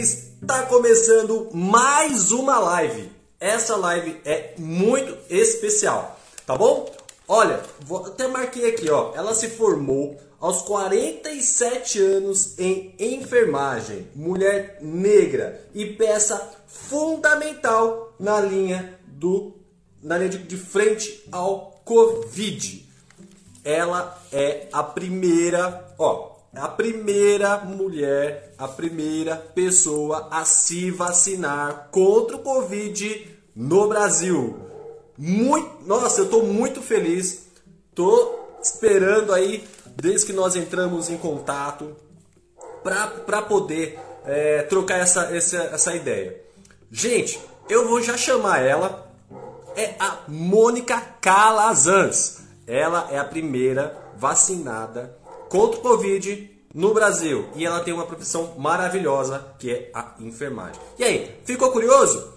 Está começando mais uma live. Essa live é muito especial, tá bom? Olha, vou, até marquei aqui, ó. Ela se formou aos 47 anos em enfermagem, mulher negra e peça fundamental na linha do na linha de, de frente ao Covid. Ela é a primeira, ó, a primeira mulher, a primeira pessoa a se vacinar contra o Covid no Brasil. Muito, nossa, eu estou muito feliz. Tô esperando aí desde que nós entramos em contato para poder é, trocar essa, essa, essa ideia. Gente, eu vou já chamar ela. É a Mônica Calazans. Ela é a primeira vacinada contra o Covid no Brasil. E ela tem uma profissão maravilhosa que é a enfermagem. E aí, ficou curioso?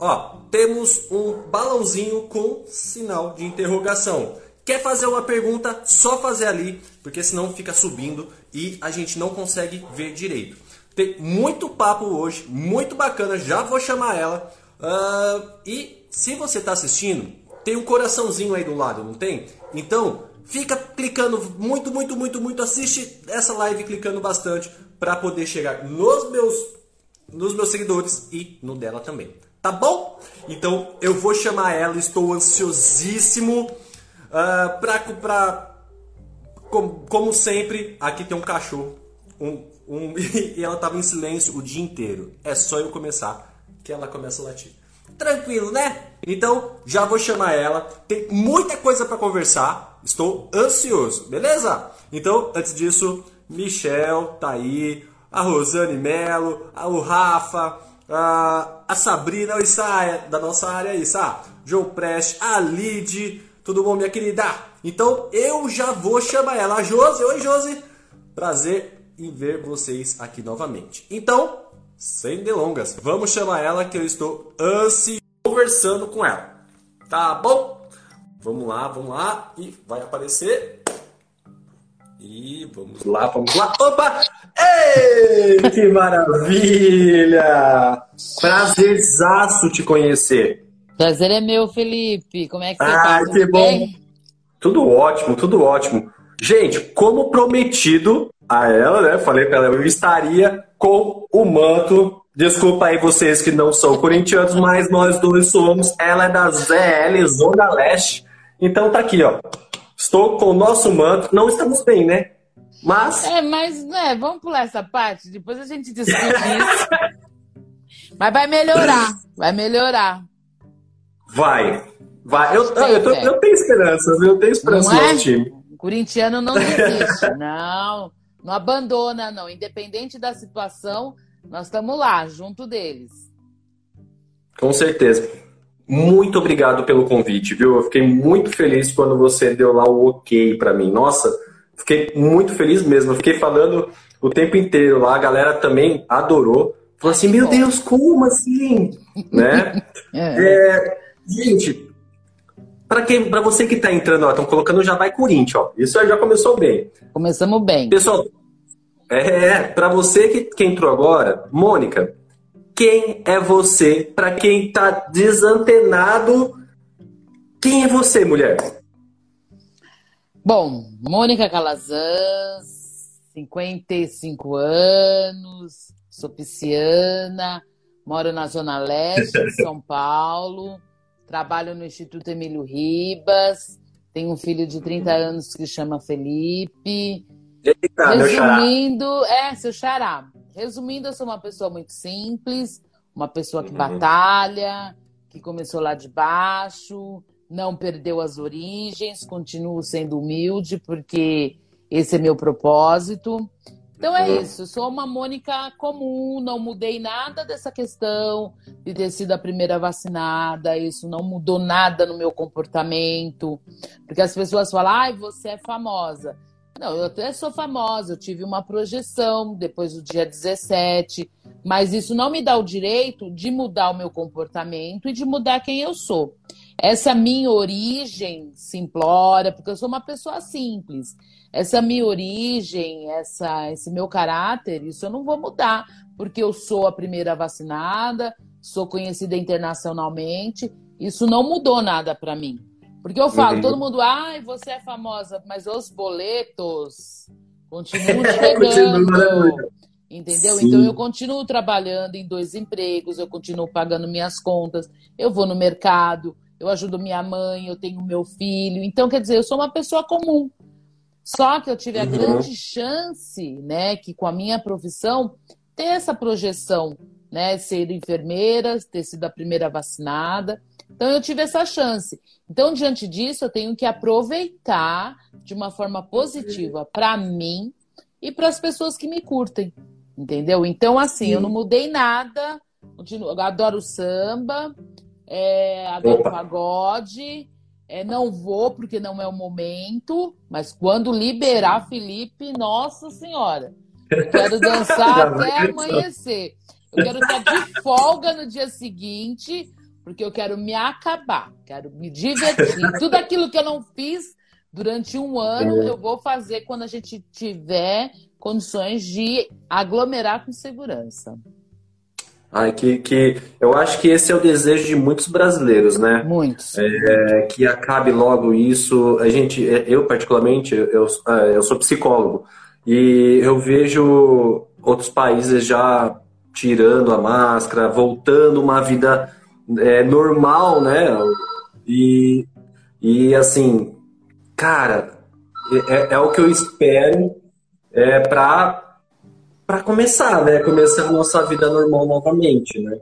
Ó, temos um balãozinho com sinal de interrogação. Quer fazer uma pergunta? Só fazer ali, porque senão fica subindo e a gente não consegue ver direito. Tem muito papo hoje, muito bacana. Já vou chamar ela. Uh, e se você está assistindo, tem um coraçãozinho aí do lado, não tem? Então fica clicando muito, muito, muito, muito. Assiste essa live clicando bastante para poder chegar nos meus, nos meus seguidores e no dela também. Tá bom? Então eu vou chamar ela. Estou ansiosíssimo Uh, pra, pra, como, como sempre, aqui tem um cachorro. Um, um, e ela tava em silêncio o dia inteiro. É só eu começar que ela começa a latir. Tranquilo, né? Então, já vou chamar ela. Tem muita coisa para conversar. Estou ansioso, beleza? Então, antes disso, Michel tá aí, a Rosane Melo, o Rafa, a, a Sabrina, Issaia, da nossa área aí, Sá, João Preste, a Lid, tudo bom, minha querida? Então eu já vou chamar ela. A Josi, oi Josi. Prazer em ver vocês aqui novamente. Então, sem delongas, vamos chamar ela que eu estou ansioso conversando com ela. Tá bom? Vamos lá, vamos lá. E vai aparecer. E vamos lá, vamos lá. Opa! Ei, que maravilha! Prazerzaço te conhecer. Prazer é meu, Felipe. Como é que você tá? Tudo que bom. Tudo ótimo, tudo ótimo. Gente, como prometido a ela, né? Falei pra ela, eu estaria com o manto. Desculpa aí vocês que não são corintianos, mas nós dois somos. Ela é da ZL, Zona Leste. Então tá aqui, ó. Estou com o nosso manto. Não estamos bem, né? Mas. É, mas, né, vamos pular essa parte. Depois a gente discute isso. mas vai melhorar. Vai melhorar. Vai. Vai. Eu, eu, eu, eu tenho esperanças, eu tenho esperança no é? time. O corintiano não desiste. não. Não abandona, não. Independente da situação, nós estamos lá, junto deles. Com certeza. Muito obrigado pelo convite, viu? Eu fiquei muito feliz quando você deu lá o ok para mim. Nossa, fiquei muito feliz mesmo. Eu fiquei falando o tempo inteiro lá, a galera também adorou. Falou assim, meu Deus, como assim? né? é. é Gente, para quem, para você que está entrando, estão colocando já vai Corinthians, ó. Isso já começou bem. Começamos bem. Pessoal, é, para você que, que entrou agora, Mônica, quem é você? Para quem está desantenado, quem é você, mulher? Bom, Mônica Calazans, 55 anos, sou pisciana, moro na Zona Leste de São Paulo. Trabalho no Instituto Emílio Ribas. Tenho um filho de 30 anos que chama Felipe. Eita, Resumindo, é, seu xará. Resumindo, eu sou uma pessoa muito simples, uma pessoa que uhum. batalha, que começou lá de baixo, não perdeu as origens, continuo sendo humilde, porque esse é meu propósito. Então é isso, sou uma Mônica comum, não mudei nada dessa questão de ter sido a primeira vacinada, isso não mudou nada no meu comportamento, porque as pessoas falam, ai, você é famosa. Não, eu até sou famosa, eu tive uma projeção depois do dia 17, mas isso não me dá o direito de mudar o meu comportamento e de mudar quem eu sou. Essa minha origem simplória, porque eu sou uma pessoa simples. essa minha origem, essa, esse meu caráter, isso eu não vou mudar, porque eu sou a primeira vacinada, sou conhecida internacionalmente, isso não mudou nada para mim. Porque eu falo, uhum. todo mundo, ai, você é famosa, mas os boletos continuam chegando. entendeu? Sim. Então eu continuo trabalhando em dois empregos, eu continuo pagando minhas contas, eu vou no mercado, eu ajudo minha mãe, eu tenho meu filho. Então, quer dizer, eu sou uma pessoa comum. Só que eu tive a uhum. grande chance, né, que com a minha profissão, ter essa projeção, né, ser enfermeira, ter sido a primeira vacinada. Então eu tive essa chance. Então, diante disso, eu tenho que aproveitar de uma forma positiva para mim e para as pessoas que me curtem. Entendeu? Então, assim, Sim. eu não mudei nada. Continuo, eu adoro samba, é, adoro Opa. pagode. É, não vou porque não é o momento, mas quando liberar Felipe, nossa senhora, quero dançar até amanhecer. Eu quero estar de folga no dia seguinte porque eu quero me acabar, quero me divertir. Tudo aquilo que eu não fiz durante um ano, é. eu vou fazer quando a gente tiver condições de aglomerar com segurança. Ai, que, que eu acho que esse é o desejo de muitos brasileiros, né? Muitos. É, que acabe logo isso. A gente, eu particularmente, eu, eu sou psicólogo e eu vejo outros países já tirando a máscara, voltando uma vida é, normal, né? E, e assim, cara, é, é o que eu espero é, para para começar, né? Começar a nossa vida normal novamente, né?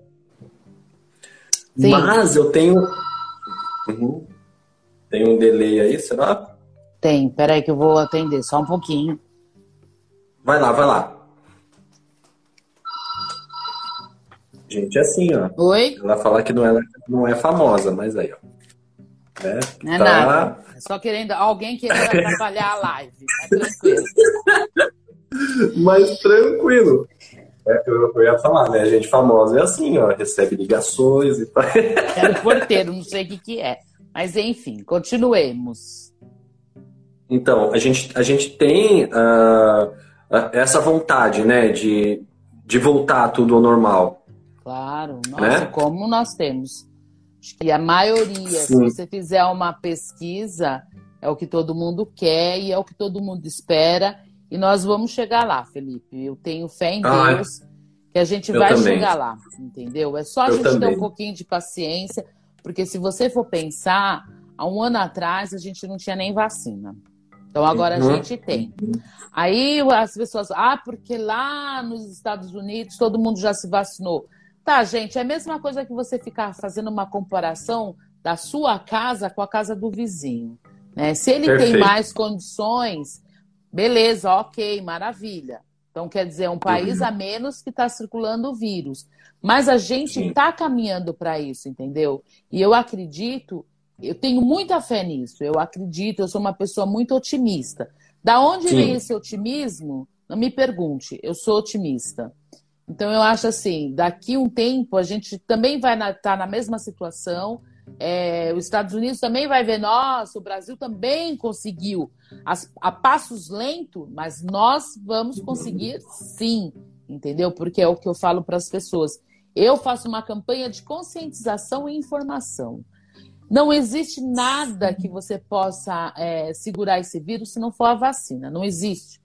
Sim. Mas eu tenho. Uhum. Tem um delay aí, será? Tem, peraí que eu vou atender só um pouquinho. Vai lá, vai lá. Gente, é assim, ó. Oi? Ela fala que não é, não é famosa, mas aí, ó. Né? Não é tá... nada. É só querendo alguém querendo atrapalhar a live. Mas tranquilo. mas tranquilo. É, eu, eu, ia falar, né? A gente famosa é assim, ó. Recebe ligações e tal. Era o porteiro, não sei o que, que é. Mas enfim, continuemos. Então, a gente, a gente tem uh, essa vontade, né, de, de voltar tudo ao normal. Claro, nossa, né? como nós temos. Acho que a maioria, Sim. se você fizer uma pesquisa, é o que todo mundo quer e é o que todo mundo espera. E nós vamos chegar lá, Felipe. Eu tenho fé em ah, Deus que a gente vai também. chegar lá, entendeu? É só a eu gente também. ter um pouquinho de paciência, porque se você for pensar, há um ano atrás a gente não tinha nem vacina. Então agora uhum. a gente tem. Aí as pessoas, ah, porque lá nos Estados Unidos todo mundo já se vacinou. Tá, gente, é a mesma coisa que você ficar fazendo uma comparação da sua casa com a casa do vizinho. Né? Se ele Perfeito. tem mais condições, beleza, ok, maravilha. Então, quer dizer, é um país uhum. a menos que está circulando o vírus. Mas a gente está caminhando para isso, entendeu? E eu acredito, eu tenho muita fé nisso. Eu acredito, eu sou uma pessoa muito otimista. Da onde Sim. vem esse otimismo? Não me pergunte, eu sou otimista. Então, eu acho assim, daqui um tempo a gente também vai estar na, tá na mesma situação. É, os Estados Unidos também vai ver, nossa, o Brasil também conseguiu as, a passos lentos, mas nós vamos conseguir sim, entendeu? Porque é o que eu falo para as pessoas. Eu faço uma campanha de conscientização e informação. Não existe nada que você possa é, segurar esse vírus se não for a vacina. Não existe.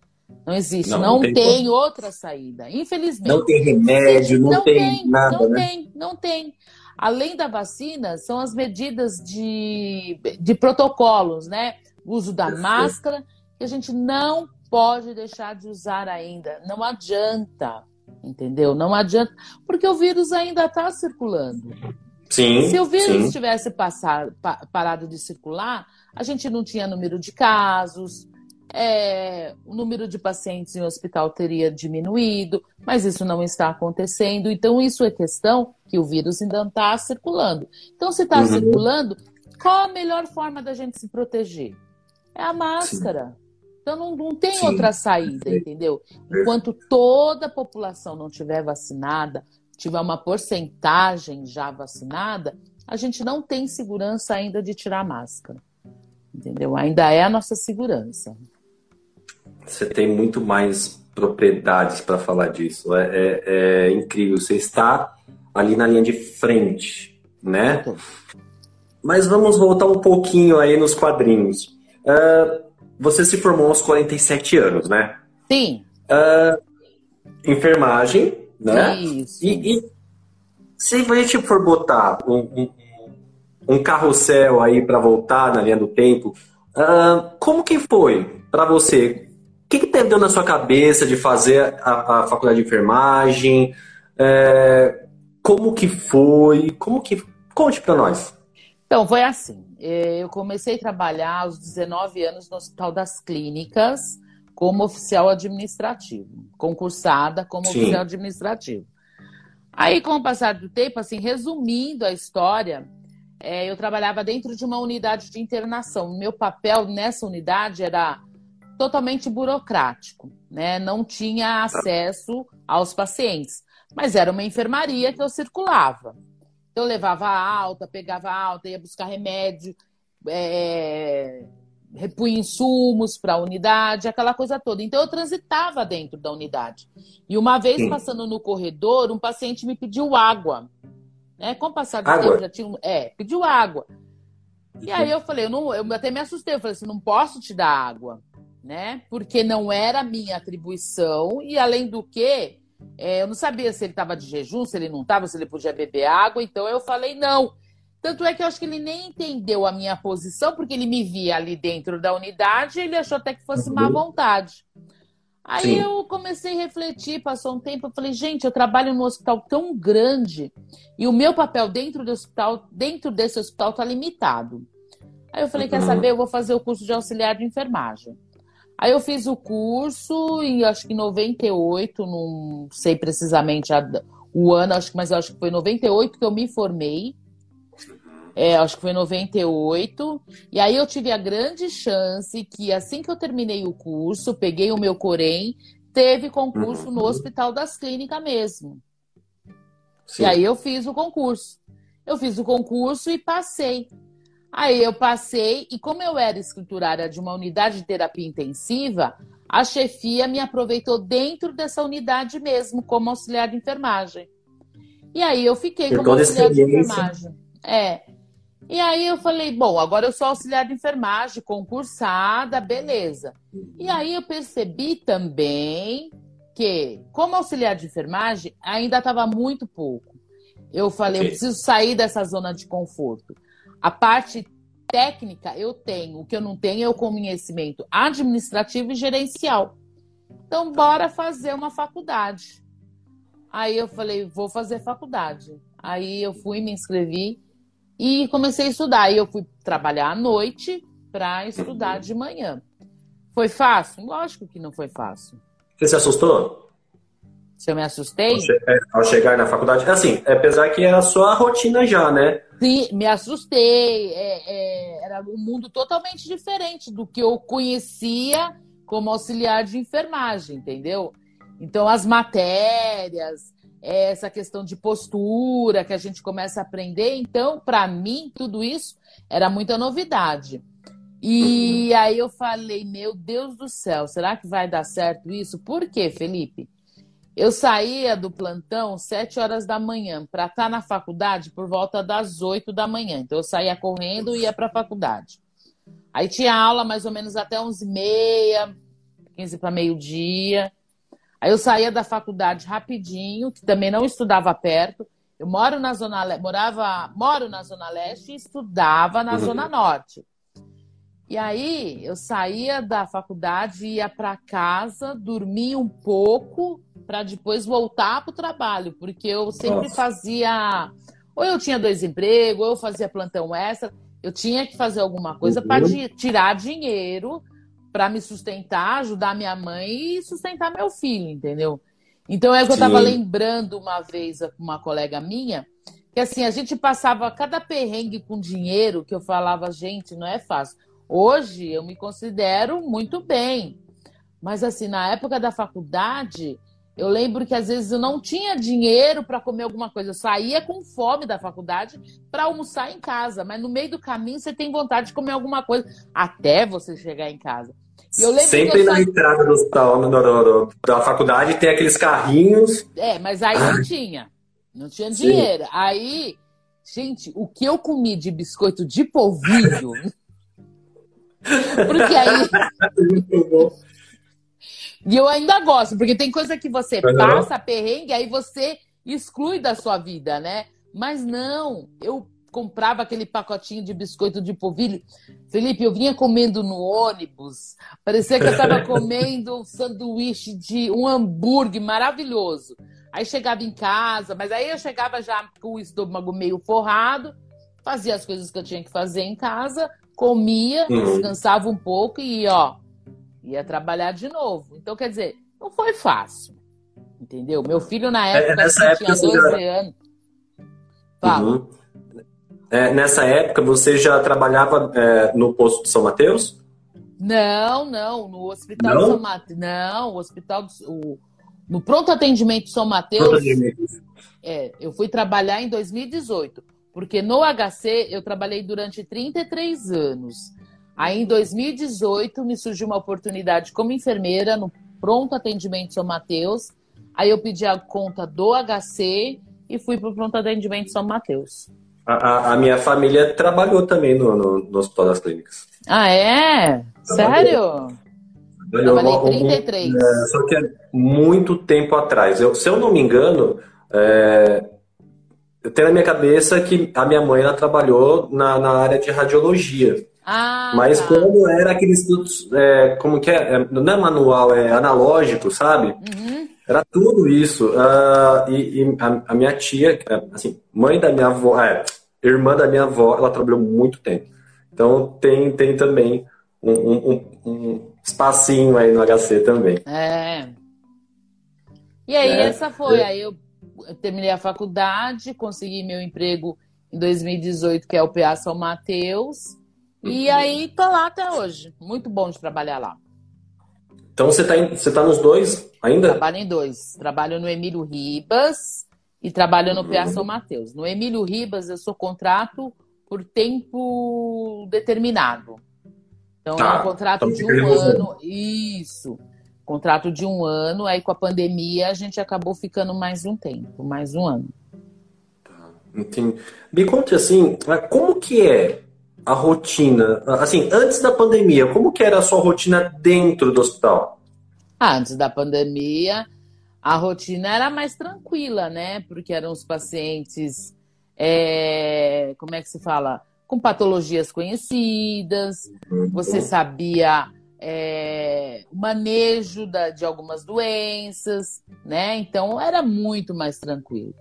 Não existe, não, não tem, tem outra saída, infelizmente. Não tem remédio, não, não tem, tem, nada. Não né? tem, não tem. Além da vacina, são as medidas de, de protocolos, né? O uso da máscara, que a gente não pode deixar de usar ainda. Não adianta, entendeu? Não adianta, porque o vírus ainda está circulando. Sim. Se o vírus sim. tivesse passado, parado de circular, a gente não tinha número de casos, é, o número de pacientes em hospital teria diminuído, mas isso não está acontecendo. Então, isso é questão que o vírus ainda está circulando. Então, se está uhum. circulando, qual a melhor forma da gente se proteger? É a máscara. Sim. Então, não, não tem Sim. outra saída, entendeu? Enquanto toda a população não tiver vacinada, tiver uma porcentagem já vacinada, a gente não tem segurança ainda de tirar a máscara. Entendeu? Ainda é a nossa segurança. Você tem muito mais propriedades para falar disso. É, é, é, incrível. Você está ali na linha de frente, né? Mas vamos voltar um pouquinho aí nos quadrinhos. Uh, você se formou aos 47 anos, né? Sim. Uh, enfermagem, né? Isso. E, e se a gente for botar um, um, um carrossel aí para voltar na linha do tempo, uh, como que foi para você? O que, que deu na sua cabeça de fazer a, a faculdade de enfermagem? É, como que foi? Como que conte para nós? Então foi assim. É, eu comecei a trabalhar aos 19 anos no Hospital das Clínicas como oficial administrativo, concursada como Sim. oficial administrativo. Aí, com o passar do tempo, assim, resumindo a história, é, eu trabalhava dentro de uma unidade de internação. Meu papel nessa unidade era totalmente burocrático, né? Não tinha acesso aos pacientes, mas era uma enfermaria que eu circulava. Então, eu levava alta, pegava alta, ia buscar remédio, é, repunha insumos para a unidade, aquela coisa toda. Então, eu transitava dentro da unidade. E uma vez Sim. passando no corredor, um paciente me pediu água. Né? Com o passar do tempo, já tinha. É, pediu água. E aí eu falei, eu, não, eu até me assustei, eu falei assim, não posso te dar água né? Porque não era minha atribuição e além do que, é, eu não sabia se ele estava de jejum, se ele não estava, se ele podia beber água, então eu falei não. Tanto é que eu acho que ele nem entendeu a minha posição, porque ele me via ali dentro da unidade e ele achou até que fosse má uhum. vontade. Aí Sim. eu comecei a refletir, passou um tempo, eu falei, gente, eu trabalho num hospital tão grande e o meu papel dentro do hospital, dentro desse hospital, está limitado. Aí eu falei, quer uhum. saber, eu vou fazer o curso de auxiliar de enfermagem. Aí eu fiz o curso e acho que em 98, não sei precisamente a, o ano, acho mas acho que foi em 98 que eu me formei. É, acho que foi em 98. E aí eu tive a grande chance que assim que eu terminei o curso, peguei o meu Corém, teve concurso no Hospital das Clínicas mesmo. Sim. E aí eu fiz o concurso. Eu fiz o concurso e passei. Aí eu passei, e como eu era escriturária de uma unidade de terapia intensiva, a chefia me aproveitou dentro dessa unidade mesmo, como auxiliar de enfermagem. E aí eu fiquei como auxiliar de enfermagem. É. E aí eu falei, bom, agora eu sou auxiliar de enfermagem, concursada, beleza. E aí eu percebi também que, como auxiliar de enfermagem, ainda estava muito pouco. Eu falei, okay. eu preciso sair dessa zona de conforto. A parte técnica eu tenho, o que eu não tenho é o conhecimento administrativo e gerencial. Então, bora fazer uma faculdade. Aí eu falei, vou fazer faculdade. Aí eu fui, me inscrevi e comecei a estudar. Aí eu fui trabalhar à noite para estudar de manhã. Foi fácil? Lógico que não foi fácil. Você se assustou? Se eu me assustei? Ao, che é, ao chegar na faculdade. Assim, apesar que é a sua rotina já, né? Sim, me assustei. É, é, era um mundo totalmente diferente do que eu conhecia como auxiliar de enfermagem, entendeu? Então, as matérias, essa questão de postura que a gente começa a aprender. Então, para mim, tudo isso era muita novidade. E uhum. aí eu falei, meu Deus do céu, será que vai dar certo isso? Por quê, Felipe? Eu saía do plantão sete horas da manhã para estar tá na faculdade por volta das oito da manhã. Então eu saía correndo e ia para a faculdade. Aí tinha aula mais ou menos até onze e meia, quinze para meio-dia. Aí eu saía da faculdade rapidinho, que também não estudava perto. Eu moro na zona morava, moro na zona leste e estudava na uhum. zona norte. E aí eu saía da faculdade, ia para casa, dormia um pouco para depois voltar para o trabalho, porque eu sempre Nossa. fazia. Ou eu tinha dois empregos, ou eu fazia plantão extra. Eu tinha que fazer alguma coisa para uhum. tirar dinheiro para me sustentar, ajudar minha mãe e sustentar meu filho, entendeu? Então é o que eu estava lembrando uma vez com uma colega minha, que assim, a gente passava cada perrengue com dinheiro que eu falava, gente, não é fácil. Hoje eu me considero muito bem. Mas assim, na época da faculdade, eu lembro que às vezes eu não tinha dinheiro para comer alguma coisa. Eu saía com fome da faculdade para almoçar em casa. Mas no meio do caminho você tem vontade de comer alguma coisa até você chegar em casa. Sempre na só... entrada do no, da faculdade, tem aqueles carrinhos. É, mas aí não tinha. Não tinha dinheiro. Sim. Aí, gente, o que eu comi de biscoito de polvilho. porque aí. Muito bom. E eu ainda gosto, porque tem coisa que você uhum. passa perrengue, aí você exclui da sua vida, né? Mas não, eu comprava aquele pacotinho de biscoito de polvilho. Felipe, eu vinha comendo no ônibus, parecia que eu estava comendo um sanduíche de um hambúrguer maravilhoso. Aí chegava em casa, mas aí eu chegava já com o estômago meio forrado, fazia as coisas que eu tinha que fazer em casa, comia, uhum. descansava um pouco e ó, ia trabalhar de novo. Então, quer dizer, não foi fácil. Entendeu? Meu filho na é, época, é, época tinha 12 já... anos. Fala. Uhum. É, nessa época, você já trabalhava é, no posto de São Mateus? Não, não, no Hospital não? de São Mateus. Não, o Hospital do, o, no Pronto Atendimento de São Mateus. É, eu fui trabalhar em 2018, porque no HC eu trabalhei durante 33 anos. Aí em 2018 me surgiu uma oportunidade como enfermeira no Pronto Atendimento São Mateus. Aí eu pedi a conta do HC e fui para o Pronto Atendimento São Mateus. A, a, minha família trabalhou também no, no, no, Hospital das Clínicas. Ah, é? Sério? Trabalhei 33. Um, é, só que é muito tempo atrás. Eu, se eu não me engano, é, eu tenho na minha cabeça que a minha mãe ela trabalhou na, na área de radiologia. Ah, Mas tá. quando era aqueles estudos, é, como que é? é? Não é manual, é analógico, sabe? Uhum. Era tudo isso. Uh, e, e a, a, minha tia, é, assim, mãe da minha avó, é, irmã da minha avó, ela trabalhou muito tempo. Então tem, tem também um, um, um espacinho aí no HC também. É. E aí, é. essa foi. Aí eu terminei a faculdade, consegui meu emprego em 2018, que é o PA São Mateus. E uhum. aí tô lá até hoje. Muito bom de trabalhar lá. Então você está você tá nos dois ainda? Trabalho em dois. Trabalho no Emílio Ribas e trabalho no PA São Mateus. No Emílio Ribas, eu sou contrato por tempo determinado. Então, tá. é um contrato então, de um ano. Isso. Contrato de um ano. Aí, com a pandemia, a gente acabou ficando mais um tempo, mais um ano. Tá. Entendi. Me conte assim, como que é a rotina? Assim, antes da pandemia, como que era a sua rotina dentro do hospital? Antes da pandemia, a rotina era mais tranquila, né? Porque eram os pacientes, é, como é que se fala? Com patologias conhecidas, você sabia é, o manejo da, de algumas doenças, né? Então era muito mais tranquilo.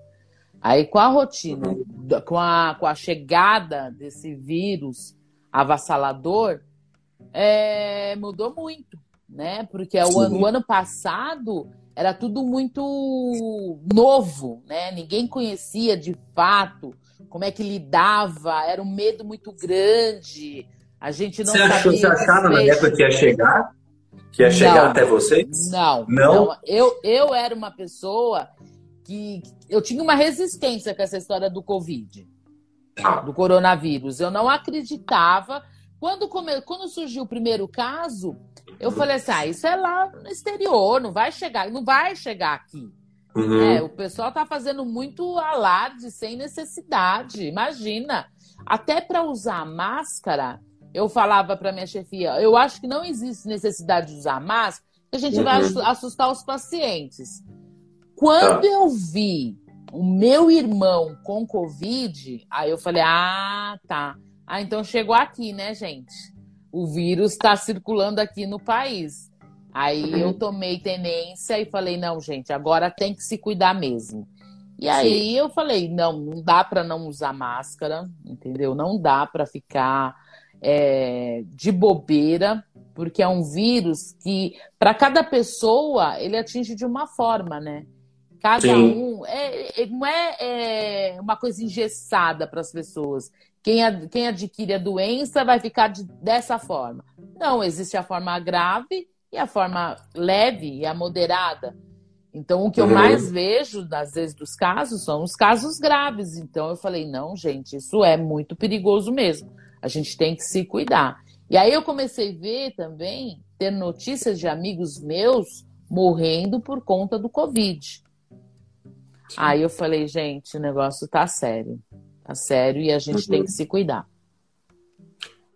Aí com a rotina, com a, com a chegada desse vírus avassalador, é, mudou muito, né? Porque o ano, o ano passado era tudo muito novo, né? Ninguém conhecia de fato como é que lidava, era um medo muito grande. A gente não você sabia. Achou, você achava na época que ia chegar? Que ia chegar não, até vocês? Não, não. não. Eu, eu era uma pessoa que eu tinha uma resistência com essa história do Covid, tá. do coronavírus. Eu não acreditava. Quando, come... Quando surgiu o primeiro caso, eu falei assim: ah, isso é lá no exterior, não vai chegar, não vai chegar aqui. Uhum. É, o pessoal tá fazendo muito alarde sem necessidade. Imagina. Até para usar máscara, eu falava para minha chefia: eu acho que não existe necessidade de usar máscara, que a gente uhum. vai assustar os pacientes. Quando tá. eu vi o meu irmão com Covid, aí eu falei: ah, tá. Ah, então chegou aqui, né, gente? o vírus está circulando aqui no país. Aí eu tomei tenência e falei, não, gente, agora tem que se cuidar mesmo. E aí Sim. eu falei, não, não dá para não usar máscara, entendeu? Não dá para ficar é, de bobeira, porque é um vírus que, para cada pessoa, ele atinge de uma forma, né? Cada Sim. um. É, é, não é, é, uma coisa engessada para as pessoas. Quem, ad, quem adquire a doença vai ficar de, dessa forma. Não, existe a forma grave e a forma leve e a moderada. Então, o que eu uhum. mais vejo, às vezes, dos casos, são os casos graves. Então, eu falei, não, gente, isso é muito perigoso mesmo. A gente tem que se cuidar. E aí eu comecei a ver também, ter notícias de amigos meus morrendo por conta do Covid. Sim. Aí eu falei, gente, o negócio tá sério. Tá sério e a gente uhum. tem que se cuidar.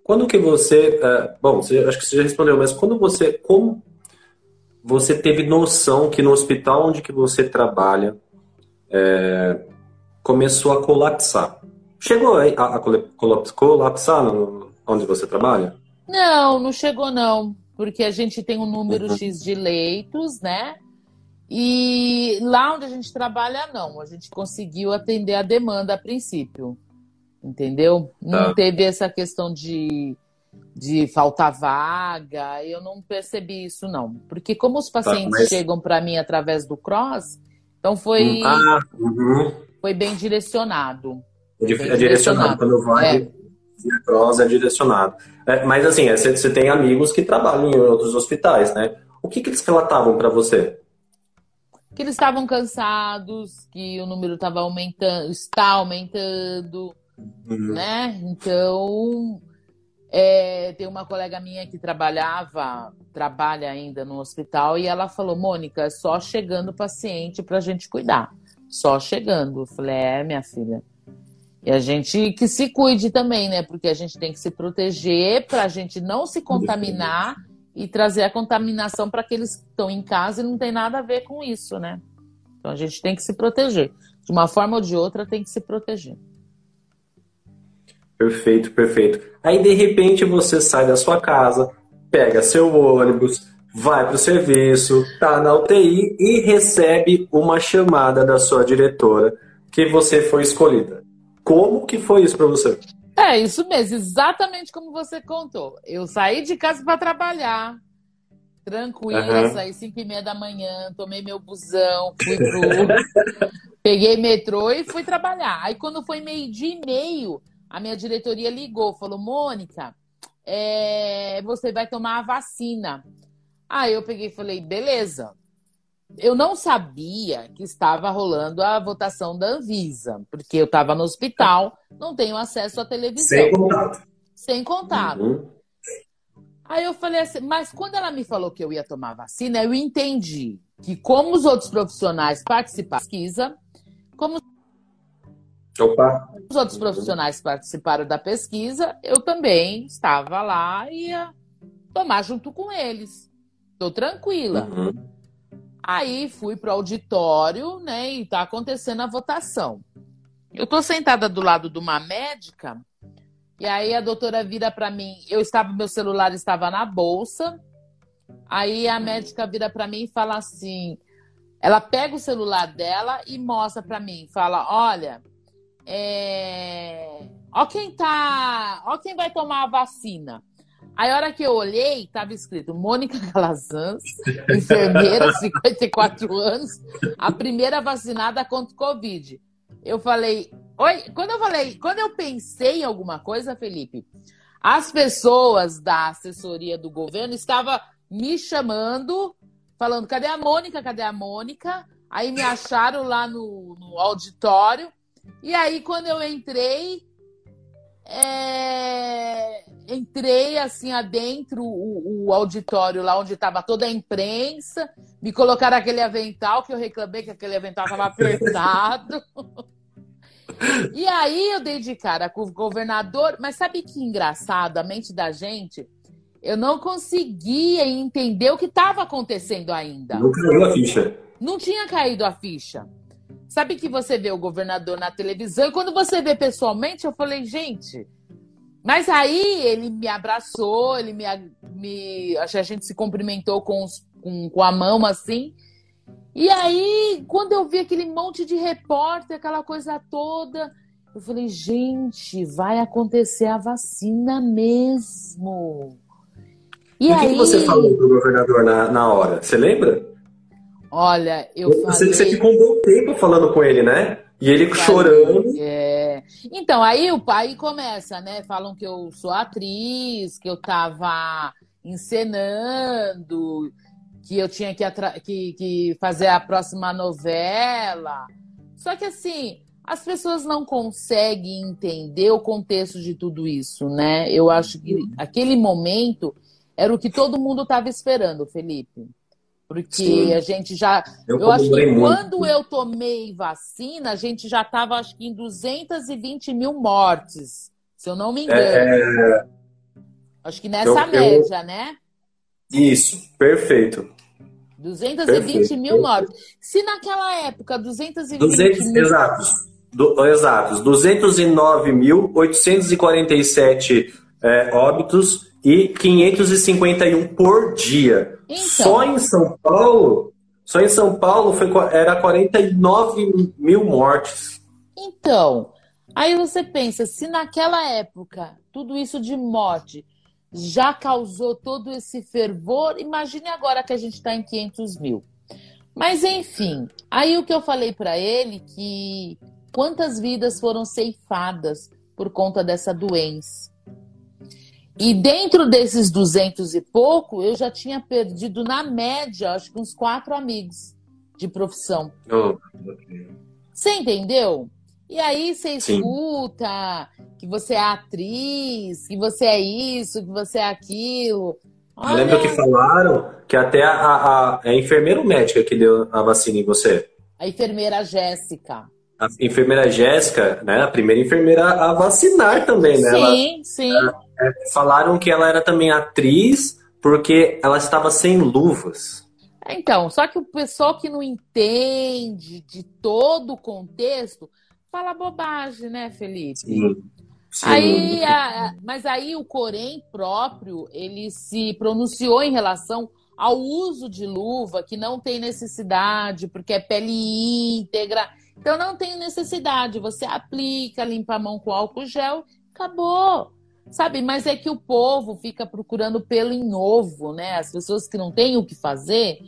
Quando que você. Uh, bom, você, acho que você já respondeu, mas quando você. Como você teve noção que no hospital onde que você trabalha é, começou a colapsar? Chegou a, a, a colapsar no, onde você trabalha? Não, não chegou não. Porque a gente tem um número uhum. X de leitos, né? E lá onde a gente trabalha, não. A gente conseguiu atender a demanda a princípio entendeu? Não tá. teve essa questão de, de faltar vaga, eu não percebi isso não, porque como os tá, pacientes tá, mas... chegam para mim através do cross, então foi hum, ah, uhum. foi bem direcionado. É, bem é direcionado, quando vai é. cross é direcionado. É, mas assim, é, você, você tem amigos que trabalham em outros hospitais, né? O que, que eles relatavam para você? Que eles estavam cansados, que o número estava aumentando, está aumentando, uhum. né? Então, é, tem uma colega minha que trabalhava, trabalha ainda no hospital, e ela falou: Mônica, é só chegando o paciente para a gente cuidar. Só chegando. Eu falei: é, minha filha. E a gente que se cuide também, né? Porque a gente tem que se proteger para a gente não se contaminar e trazer a contaminação para aqueles que estão em casa e não tem nada a ver com isso, né? Então a gente tem que se proteger. De uma forma ou de outra, tem que se proteger. Perfeito, perfeito. Aí de repente você sai da sua casa, pega seu ônibus, vai para o serviço, tá na UTI e recebe uma chamada da sua diretora que você foi escolhida. Como que foi isso para você? É isso mesmo, exatamente como você contou. Eu saí de casa para trabalhar, tranquila, uhum. saí 5 e meia da manhã, tomei meu busão, fui pro... peguei metrô e fui trabalhar. Aí quando foi meio dia e meio, a minha diretoria ligou, falou: Mônica, é, você vai tomar a vacina. Aí eu peguei e falei: beleza. Eu não sabia que estava rolando a votação da Anvisa, porque eu estava no hospital, não tenho acesso à televisão. Sem contato. Sem contato. Uhum. Aí eu falei assim, mas quando ela me falou que eu ia tomar vacina, eu entendi que, como os outros profissionais participaram da pesquisa, como Opa. Os outros profissionais participaram da pesquisa, eu também estava lá e ia tomar junto com eles. Estou tranquila. Uhum. Aí fui para o auditório, né? E está acontecendo a votação. Eu estou sentada do lado de uma médica, e aí a doutora vira para mim. Eu estava, meu celular estava na bolsa. Aí a médica vira para mim e fala assim: ela pega o celular dela e mostra para mim, fala: olha, é... Ó quem tá. Ó quem vai tomar a vacina. Aí, a hora que eu olhei, estava escrito Mônica Calazans, enfermeira, 54 anos, a primeira vacinada contra o Covid. Eu falei, oi, quando eu falei, quando eu pensei em alguma coisa, Felipe, as pessoas da assessoria do governo estavam me chamando, falando, cadê a Mônica? Cadê a Mônica? Aí me acharam lá no, no auditório. E aí, quando eu entrei, é... entrei assim adentro o, o auditório lá onde estava toda a imprensa, me colocaram aquele avental que eu reclamei que aquele avental estava apertado. e aí eu dei de cara com o governador, mas sabe que engraçado, a mente da gente, eu não conseguia entender o que estava acontecendo ainda. Não caiu a ficha. Não tinha caído a ficha. Sabe que você vê o governador na televisão e quando você vê pessoalmente, eu falei, gente. Mas aí ele me abraçou, ele me. me que a gente se cumprimentou com, os, com, com a mão assim. E aí, quando eu vi aquele monte de repórter, aquela coisa toda, eu falei, gente, vai acontecer a vacina mesmo. E, e aí... o que você falou pro governador na, na hora? Você lembra? Olha, eu você, falei... Você ficou um bom tempo falando com ele, né? E ele falei, chorando. É... Então, aí o pai começa, né? Falam que eu sou atriz, que eu tava encenando, que eu tinha que, que, que fazer a próxima novela. Só que assim, as pessoas não conseguem entender o contexto de tudo isso, né? Eu acho que aquele momento era o que todo mundo estava esperando, Felipe. Porque Sim. a gente já. Eu, eu acho que muito. quando eu tomei vacina, a gente já estava, acho que, em 220 mil mortes, se eu não me engano. É... Acho que nessa eu, média, eu... né? Isso, perfeito. 220 perfeito. mil mortes. Se naquela época, 220 200, mil. Exatos. Do, exatos. 209.847 é, óbitos e 551 por dia. Então, só em São Paulo, só em São Paulo foi, era 49 mil mortes. Então, aí você pensa, se naquela época tudo isso de morte já causou todo esse fervor, imagine agora que a gente está em 500 mil. Mas enfim, aí o que eu falei para ele que quantas vidas foram ceifadas por conta dessa doença. E dentro desses 200 e pouco, eu já tinha perdido, na média, acho que uns quatro amigos de profissão. Oh, Você entendeu? E aí você Sim. escuta que você é atriz, que você é isso, que você é aquilo. Olha... Eu lembro que falaram que até a, a, a enfermeira médica que deu a vacina em você. A enfermeira Jéssica. A enfermeira Jéssica, né? A primeira enfermeira a vacinar também, né? Sim, ela, sim. É, falaram que ela era também atriz porque ela estava sem luvas. Então, só que o pessoal que não entende de todo o contexto fala bobagem, né, Felipe? Sim. Sim. Aí, a, mas aí o Corém próprio ele se pronunciou em relação ao uso de luva que não tem necessidade porque é pele íntegra. Então não tem necessidade. Você aplica, limpa a mão com álcool gel, acabou. Sabe, mas é que o povo fica procurando pelo em novo, né? As pessoas que não têm o que fazer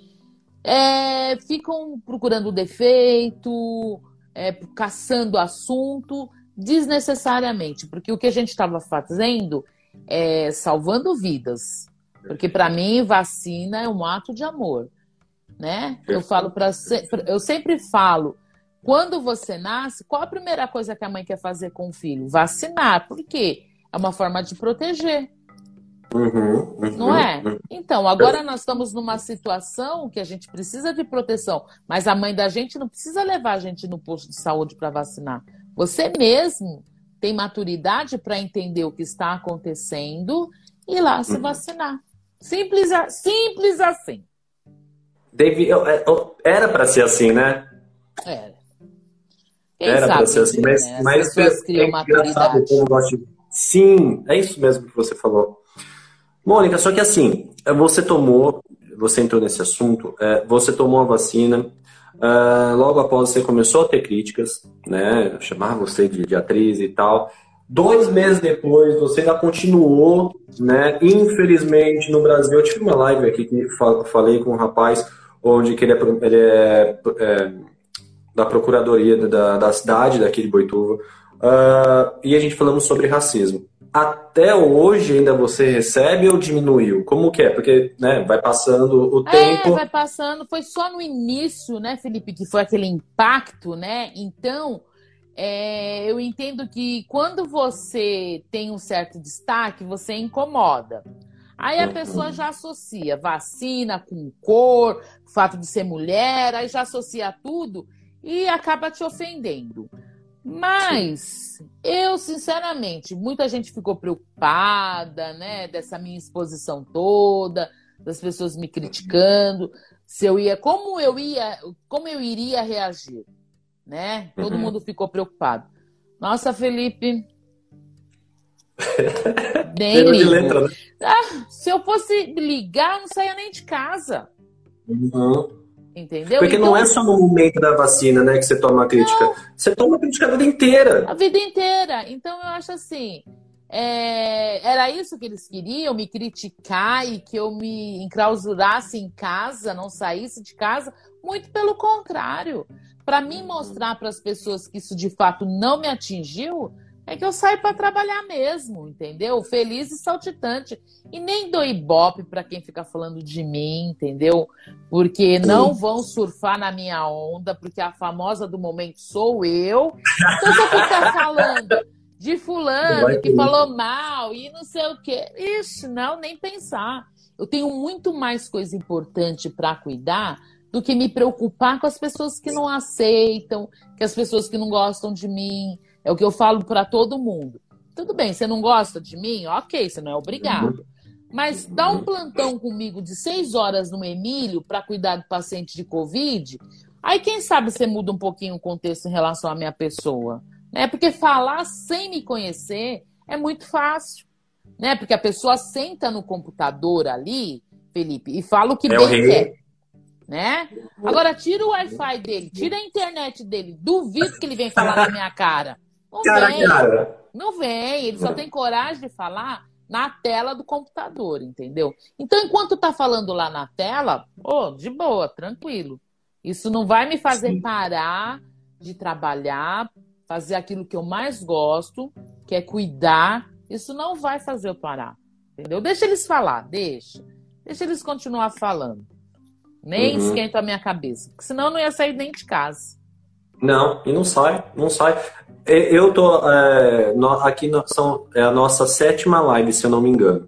é, ficam procurando defeito, é, caçando assunto desnecessariamente, porque o que a gente estava fazendo é salvando vidas. Porque para mim vacina é um ato de amor, né? Eu falo para eu sempre falo, quando você nasce, qual a primeira coisa que a mãe quer fazer com o filho? Vacinar. Por quê? É uma forma de proteger. Uhum, uhum, não é? Uhum. Então, agora nós estamos numa situação que a gente precisa de proteção, mas a mãe da gente não precisa levar a gente no posto de saúde para vacinar. Você mesmo tem maturidade para entender o que está acontecendo e ir lá se uhum. vacinar. Simples, simples assim. Deve, é, era para ser assim, né? Era. Quem era para ser assim, mas, né? mas é, é engraçado, eu gosto de Sim, é isso mesmo que você falou. Mônica, só que assim, você tomou, você entrou nesse assunto, é, você tomou a vacina, uh, logo após você começou a ter críticas, né? Chamar você de, de atriz e tal. Dois meses depois, você ainda continuou, né? Infelizmente, no Brasil, eu tive uma live aqui que falei com um rapaz, onde que ele é, ele é, é da procuradoria da, da cidade, daqui de Boituva, Uh, e a gente falamos sobre racismo. Até hoje ainda você recebe ou diminuiu? Como que é? Porque né, vai passando o é, tempo. vai passando. Foi só no início, né, Felipe, que foi aquele impacto, né? Então, é, eu entendo que quando você tem um certo destaque, você incomoda. Aí a pessoa já associa vacina com cor, fato de ser mulher, aí já associa tudo e acaba te ofendendo. Mas eu, sinceramente, muita gente ficou preocupada, né, dessa minha exposição toda, das pessoas me criticando, se eu ia, como eu ia, como eu iria reagir, né? Todo uhum. mundo ficou preocupado. Nossa, Felipe, nem ligo. Letra, né? ah, se eu fosse ligar, não saía nem de casa. Uhum. Entendeu? Porque então, não é só no momento da vacina, né, que você toma a crítica. Não, você toma a crítica a vida inteira. A vida inteira. Então eu acho assim. É, era isso que eles queriam, me criticar e que eu me enclausurasse em casa, não saísse de casa. Muito pelo contrário. Para mim mostrar para as pessoas que isso de fato não me atingiu, é que eu saio para trabalhar mesmo, entendeu? Feliz e saltitante. E nem dou ibope para quem fica falando de mim, entendeu? Porque não vão surfar na minha onda, porque a famosa do momento sou eu. Então, se eu ficar falando de fulano que falou mal e não sei o quê, ixi, não, nem pensar. Eu tenho muito mais coisa importante para cuidar do que me preocupar com as pessoas que não aceitam, que as pessoas que não gostam de mim. É o que eu falo para todo mundo. Tudo bem, você não gosta de mim? Ok, você não é obrigado. Mas dá um plantão comigo de seis horas no Emílio para cuidar do paciente de Covid. Aí, quem sabe você muda um pouquinho o contexto em relação à minha pessoa. Né? Porque falar sem me conhecer é muito fácil. Né? Porque a pessoa senta no computador ali, Felipe, e fala o que é bem quer. Né? Agora, tira o Wi-Fi dele, tira a internet dele. Duvido que ele venha falar na minha cara. Não cara, vem. Cara. Não vem. Ele só tem coragem de falar na tela do computador, entendeu? Então, enquanto tá falando lá na tela, oh, de boa, tranquilo. Isso não vai me fazer Sim. parar de trabalhar, fazer aquilo que eu mais gosto, que é cuidar. Isso não vai fazer eu parar, entendeu? Deixa eles falar, deixa. Deixa eles continuar falando. Nem uhum. esquenta a minha cabeça, porque senão eu não ia sair nem de casa. Não, e não sai, não sai. Eu tô é, no, aqui no, são, é a nossa sétima live, se eu não me engano.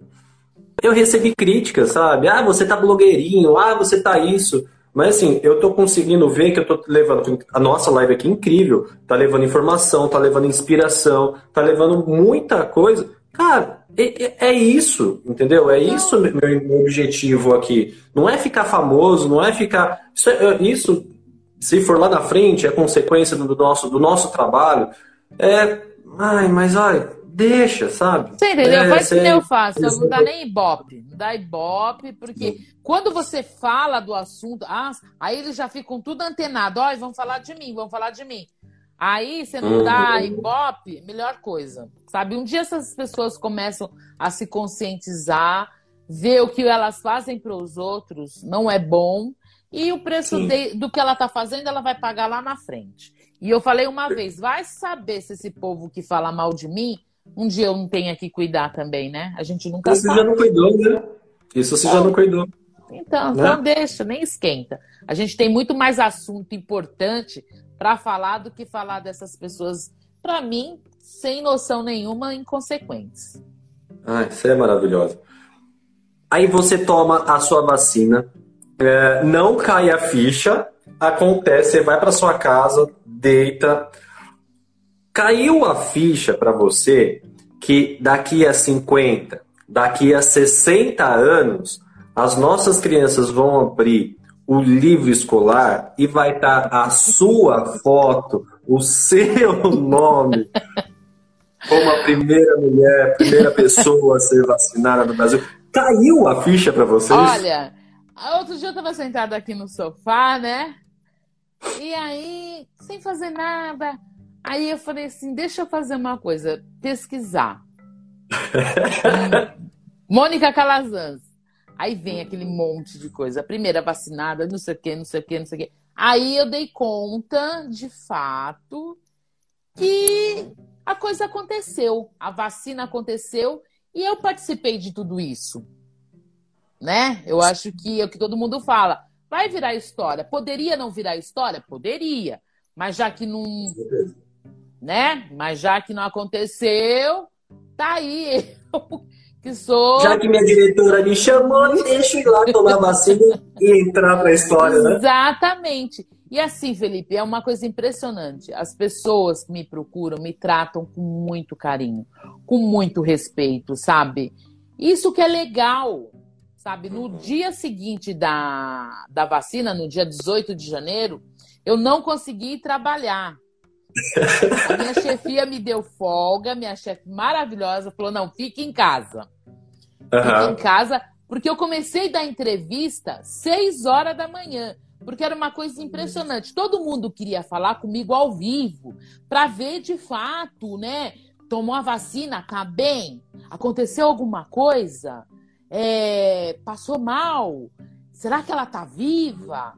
Eu recebi críticas, sabe? Ah, você tá blogueirinho, ah, você tá isso. Mas assim, eu tô conseguindo ver que eu tô levando. A nossa live aqui é incrível. Tá levando informação, tá levando inspiração, tá levando muita coisa. Cara, é, é isso, entendeu? É isso meu, meu objetivo aqui. Não é ficar famoso, não é ficar. Isso, é, isso se for lá na frente, é consequência do nosso, do nosso trabalho. É, ai, mas olha, deixa, sabe? Você entendeu? É, Faz o que eu faço, eu não dá nem ibope. Não dá ibope, porque quando você fala do assunto, ah, aí eles já ficam tudo antenado. Olha, vão falar de mim, vão falar de mim. Aí você não dá uhum. ibope, melhor coisa. Sabe? Um dia essas pessoas começam a se conscientizar, ver o que elas fazem para os outros não é bom e o preço de, do que ela está fazendo, ela vai pagar lá na frente. E eu falei uma vez, vai saber se esse povo que fala mal de mim, um dia eu não tenho que cuidar também, né? A gente nunca Isso sabe. Você já não cuidou, né? Isso você é. já não cuidou. Então, né? então deixa, nem esquenta. A gente tem muito mais assunto importante para falar do que falar dessas pessoas, para mim, sem noção nenhuma, inconsequentes. Ah, isso é maravilhoso. Aí você toma a sua vacina, é, não cai a ficha, acontece, você vai para sua casa, deita. Caiu a ficha para você que daqui a 50, daqui a 60 anos, as nossas crianças vão abrir o livro escolar e vai estar tá a sua foto, o seu nome, como a primeira mulher, primeira pessoa a ser vacinada no Brasil. Caiu a ficha para vocês? Olha, Outro dia eu tava sentada aqui no sofá, né? E aí, sem fazer nada. Aí eu falei assim: deixa eu fazer uma coisa, pesquisar. Mônica Calazans. Aí vem aquele monte de coisa. primeira vacinada, não sei o quê, não sei o quê, não sei o quê. Aí eu dei conta, de fato, que a coisa aconteceu. A vacina aconteceu e eu participei de tudo isso né? Eu acho que é o que todo mundo fala. Vai virar história. Poderia não virar história? Poderia. Mas já que não. Né? Mas já que não aconteceu, tá aí. Eu que sou. Já que minha diretora me chamou, deixa eu ir lá tomar vacina e entrar pra história, né? Exatamente. E assim, Felipe, é uma coisa impressionante. As pessoas que me procuram me tratam com muito carinho, com muito respeito, sabe? Isso que é legal sabe? No dia seguinte da, da vacina, no dia 18 de janeiro, eu não consegui trabalhar. A minha chefia me deu folga, minha chefe maravilhosa falou: não, fique em casa. Uhum. Fique em casa, porque eu comecei a dar entrevista seis horas da manhã. Porque era uma coisa impressionante. Todo mundo queria falar comigo ao vivo, para ver de fato, né? Tomou a vacina, tá bem? Aconteceu alguma coisa? É, passou mal. Será que ela tá viva?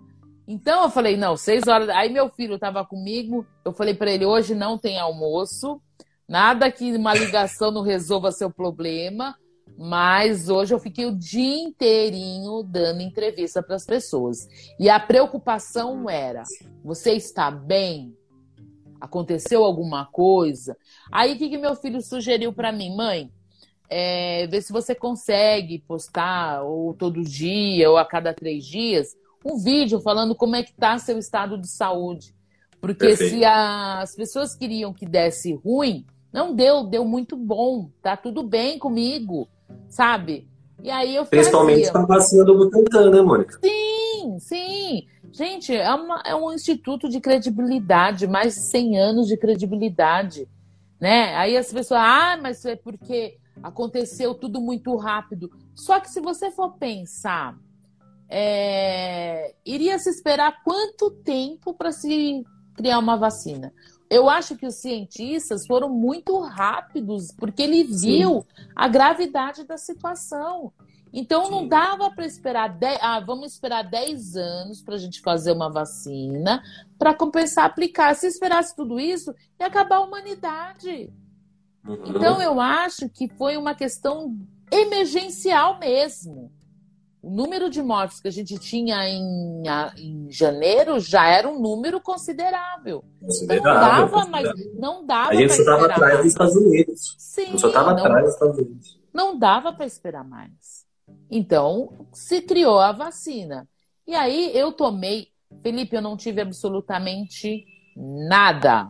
Então eu falei, não, seis horas. Aí meu filho estava comigo, eu falei para ele, hoje não tem almoço, Nada que uma ligação não resolva seu problema, mas hoje eu fiquei o dia inteirinho dando entrevista para as pessoas. E a preocupação era: você está bem? Aconteceu alguma coisa? Aí o que, que meu filho sugeriu para mim, mãe? É, ver se você consegue postar ou todo dia ou a cada três dias um vídeo falando como é que está seu estado de saúde. Porque Perfeito. se as pessoas queriam que desse ruim, não deu, deu muito bom, tá tudo bem comigo, sabe? E aí eu Principalmente com a vacina do Butantan, né, Mônica? Sim, sim. Gente, é, uma, é um instituto de credibilidade, mais de 100 anos de credibilidade, né? Aí as pessoas, ah, mas é porque aconteceu tudo muito rápido. Só que se você for pensar, é, iria se esperar quanto tempo para se criar uma vacina? Eu acho que os cientistas foram muito rápidos, porque ele viu Sim. a gravidade da situação. Então Sim. não dava para esperar, dez, ah, vamos esperar 10 anos para a gente fazer uma vacina para compensar aplicar. Se esperasse tudo isso, ia acabar a humanidade. Uhum. Então eu acho que foi uma questão emergencial mesmo. O número de mortes que a gente tinha em, em janeiro já era um número considerável. considerável não dava, considerável. mas não dava. A gente só estava atrás dos Estados Unidos. Sim, só estava atrás dos Estados Unidos. Não dava para esperar mais. Então se criou a vacina. E aí eu tomei, Felipe, eu não tive absolutamente nada.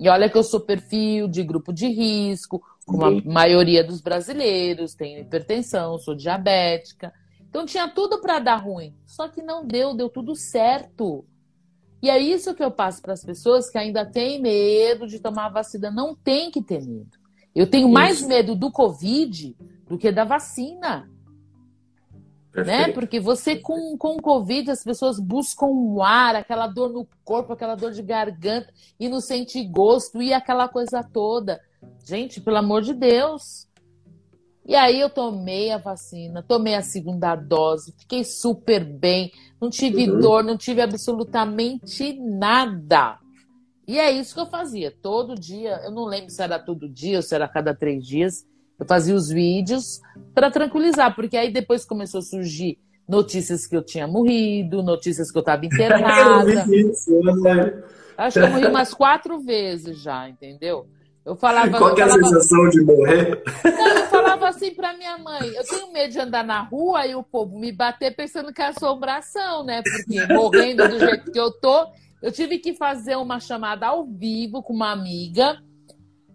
E olha que eu sou perfil de grupo de risco, como a maioria dos brasileiros, tenho hipertensão, sou diabética. Então tinha tudo para dar ruim, só que não deu, deu tudo certo. E é isso que eu passo para as pessoas que ainda têm medo de tomar a vacina. Não tem que ter medo. Eu tenho mais medo do Covid do que da vacina. Né? Porque você com, com Covid, as pessoas buscam o ar, aquela dor no corpo, aquela dor de garganta, e não sente gosto, e aquela coisa toda. Gente, pelo amor de Deus. E aí eu tomei a vacina, tomei a segunda dose, fiquei super bem, não tive uhum. dor, não tive absolutamente nada. E é isso que eu fazia. Todo dia, eu não lembro se era todo dia ou se era cada três dias, eu fazia os vídeos para tranquilizar, porque aí depois começou a surgir notícias que eu tinha morrido, notícias que eu estava internada. Né? Acho que eu morri umas quatro vezes já, entendeu? Eu falava. Qual que é a falava, sensação de morrer? Não, eu falava assim pra minha mãe: eu tenho medo de andar na rua e o povo me bater pensando que é assombração, né? Porque morrendo do jeito que eu tô, eu tive que fazer uma chamada ao vivo com uma amiga,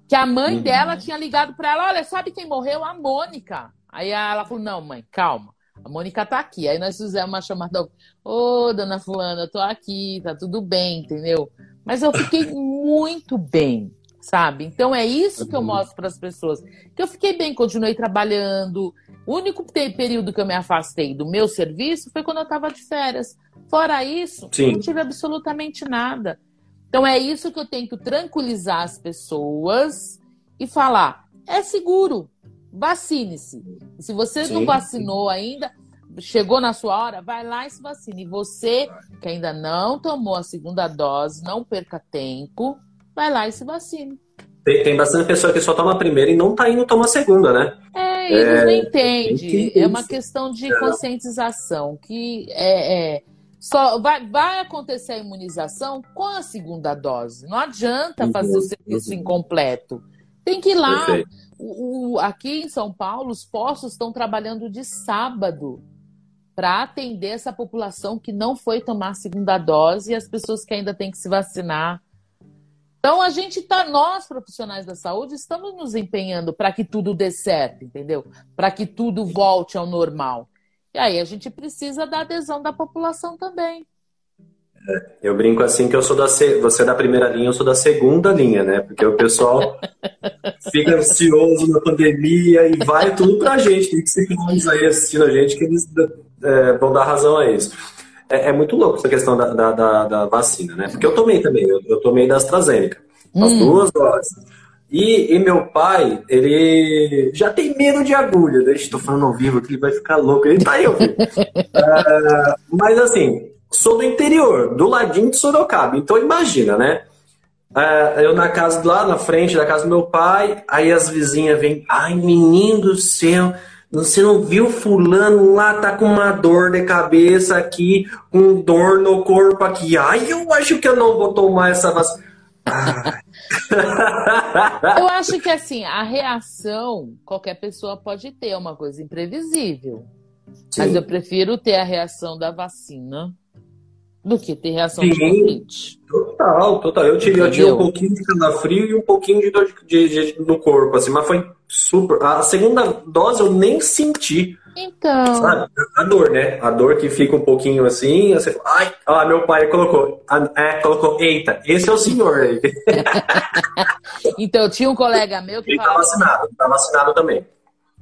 que a mãe uhum. dela tinha ligado pra ela: olha, sabe quem morreu? A Mônica. Aí ela falou: não, mãe, calma. A Mônica tá aqui. Aí nós fizemos uma chamada. Ô, oh, dona Fulana, eu tô aqui, tá tudo bem, entendeu? Mas eu fiquei muito bem sabe? Então é isso que eu mostro para as pessoas. Que eu fiquei bem, continuei trabalhando. O único período que eu me afastei do meu serviço foi quando eu estava de férias. Fora isso, Sim. não tive absolutamente nada. Então é isso que eu tento tranquilizar as pessoas e falar: é seguro, vacine-se. Se você Sim. não vacinou ainda, chegou na sua hora, vai lá e se vacine. E você que ainda não tomou a segunda dose, não perca tempo vai lá e se vacine. Tem, tem bastante pessoa que só toma a primeira e não tá indo tomar a segunda, né? É, eles é, não entendem. É uma questão de é. conscientização, que é, é, só vai, vai acontecer a imunização com a segunda dose. Não adianta fazer o serviço incompleto. Tem que ir lá. O, o, aqui em São Paulo, os postos estão trabalhando de sábado para atender essa população que não foi tomar a segunda dose e as pessoas que ainda têm que se vacinar. Então a gente tá, nós profissionais da saúde, estamos nos empenhando para que tudo dê certo, entendeu? Para que tudo volte ao normal. E aí a gente precisa da adesão da população também. É, eu brinco assim que eu sou da você é da primeira linha, eu sou da segunda linha, né? Porque o pessoal fica ansioso na pandemia e vai tudo pra gente. Tem que ser que aí assistindo a gente que eles é, vão dar razão a isso. É, é, muito louco essa questão da, da, da, da, vacina, né? Porque eu tomei também, eu, eu tomei da AstraZeneca, as hum. duas doses. E, e, meu pai, ele já tem medo de agulha. Deixa né? eu tô falando ao vivo que ele vai ficar louco. Ele tá aí, uh, Mas assim, sou do interior, do ladinho de Sorocaba. Então imagina, né? É, eu na casa lá na frente da casa do meu pai, aí as vizinhas vêm, ai menino do céu, você não viu fulano lá, tá com uma dor de cabeça aqui, com dor no corpo aqui. Ai, eu acho que eu não vou tomar essa vacina. eu acho que assim, a reação qualquer pessoa pode ter, é uma coisa imprevisível. Sim. Mas eu prefiro ter a reação da vacina do que ter reação Sim, de Covid. Total, total. Eu tive, eu tive um pouquinho de calafrio e um pouquinho de dor de, de, de, no corpo, assim, mas foi super. A segunda dose eu nem senti. Então. Sabe? A dor, né? A dor que fica um pouquinho assim, você ai, ah, meu pai colocou, é, colocou, eita, esse é o senhor aí. então, tinha um colega meu que ele tá falava. Tá vacinado, tá vacinado também.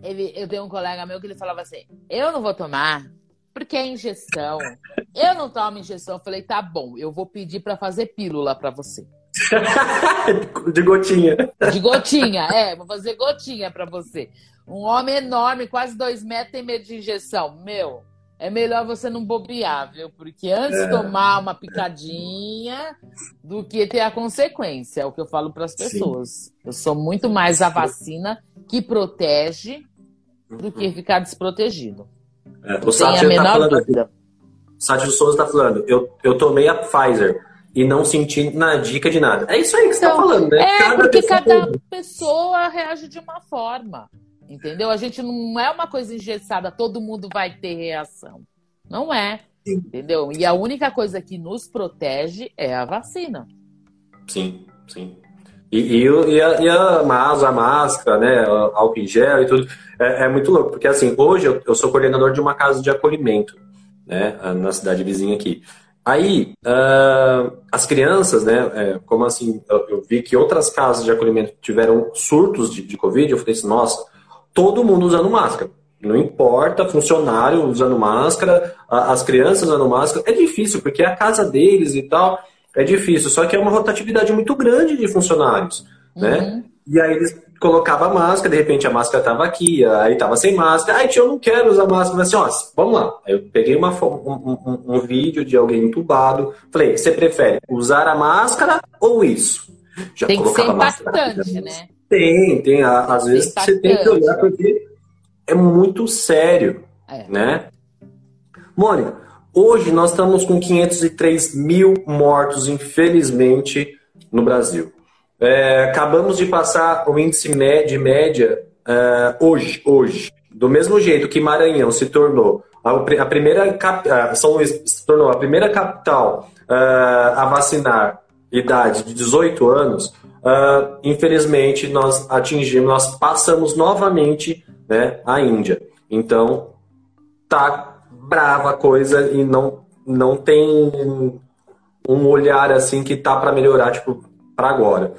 Ele, eu tenho um colega meu que ele falava assim: eu não vou tomar porque é injeção. Eu não tomo injeção. Eu falei, tá bom, eu vou pedir para fazer pílula para você. de gotinha. De gotinha, é, vou fazer gotinha para você. Um homem enorme, quase dois metros, tem medo de injeção. Meu, é melhor você não bobear, viu? Porque antes é. tomar uma picadinha do que ter a consequência, é o que eu falo para as pessoas. Sim. Eu sou muito mais a vacina que protege do que ficar desprotegido. É, o Sátio tá menor dúvida. Sátio Souza está falando, eu, eu tomei a Pfizer e não senti na dica de nada. É isso aí que você está então, falando, né? É, cada porque pessoa cada pessoa reage de uma forma. Entendeu? A gente não é uma coisa engessada, todo mundo vai ter reação. Não é. Sim. Entendeu? E a única coisa que nos protege é a vacina. Sim, sim. E, e, e, a, e a, a máscara, né? Álcool em gel e tudo. É, é muito louco, porque assim, hoje eu, eu, sou coordenador de uma casa de acolhimento, né? Na cidade vizinha aqui. Aí, uh, as crianças, né? É, como assim, eu, eu, vi que outras casas de acolhimento tiveram surtos de, de Covid, eu falei assim, nossa, todo mundo usando máscara. Não importa, funcionário usando máscara, as crianças usando máscara. É difícil, porque é a casa deles e tal. É difícil, só que é uma rotatividade muito grande de funcionários, né? Uhum. E aí eles colocavam a máscara, de repente a máscara estava aqui, aí estava sem máscara. Aí tio, eu não quero usar máscara. Assim, ó, vamos lá. Aí eu peguei uma, um, um, um vídeo de alguém entubado. Falei, você prefere usar a máscara ou isso? Já tem que ser impactante, né? Tem, tem. Às vezes você tem que olhar porque é muito sério, é. né? Mônica, Hoje nós estamos com 503 mil mortos, infelizmente, no Brasil. É, acabamos de passar o índice de média é, hoje, hoje. Do mesmo jeito que Maranhão se tornou a, a primeira São Luís se tornou a primeira capital é, a vacinar idade de 18 anos, uh, infelizmente nós atingimos, nós passamos novamente né, a Índia. Então, tá brava a coisa e não, não tem um olhar assim que tá para melhorar, tipo, para agora.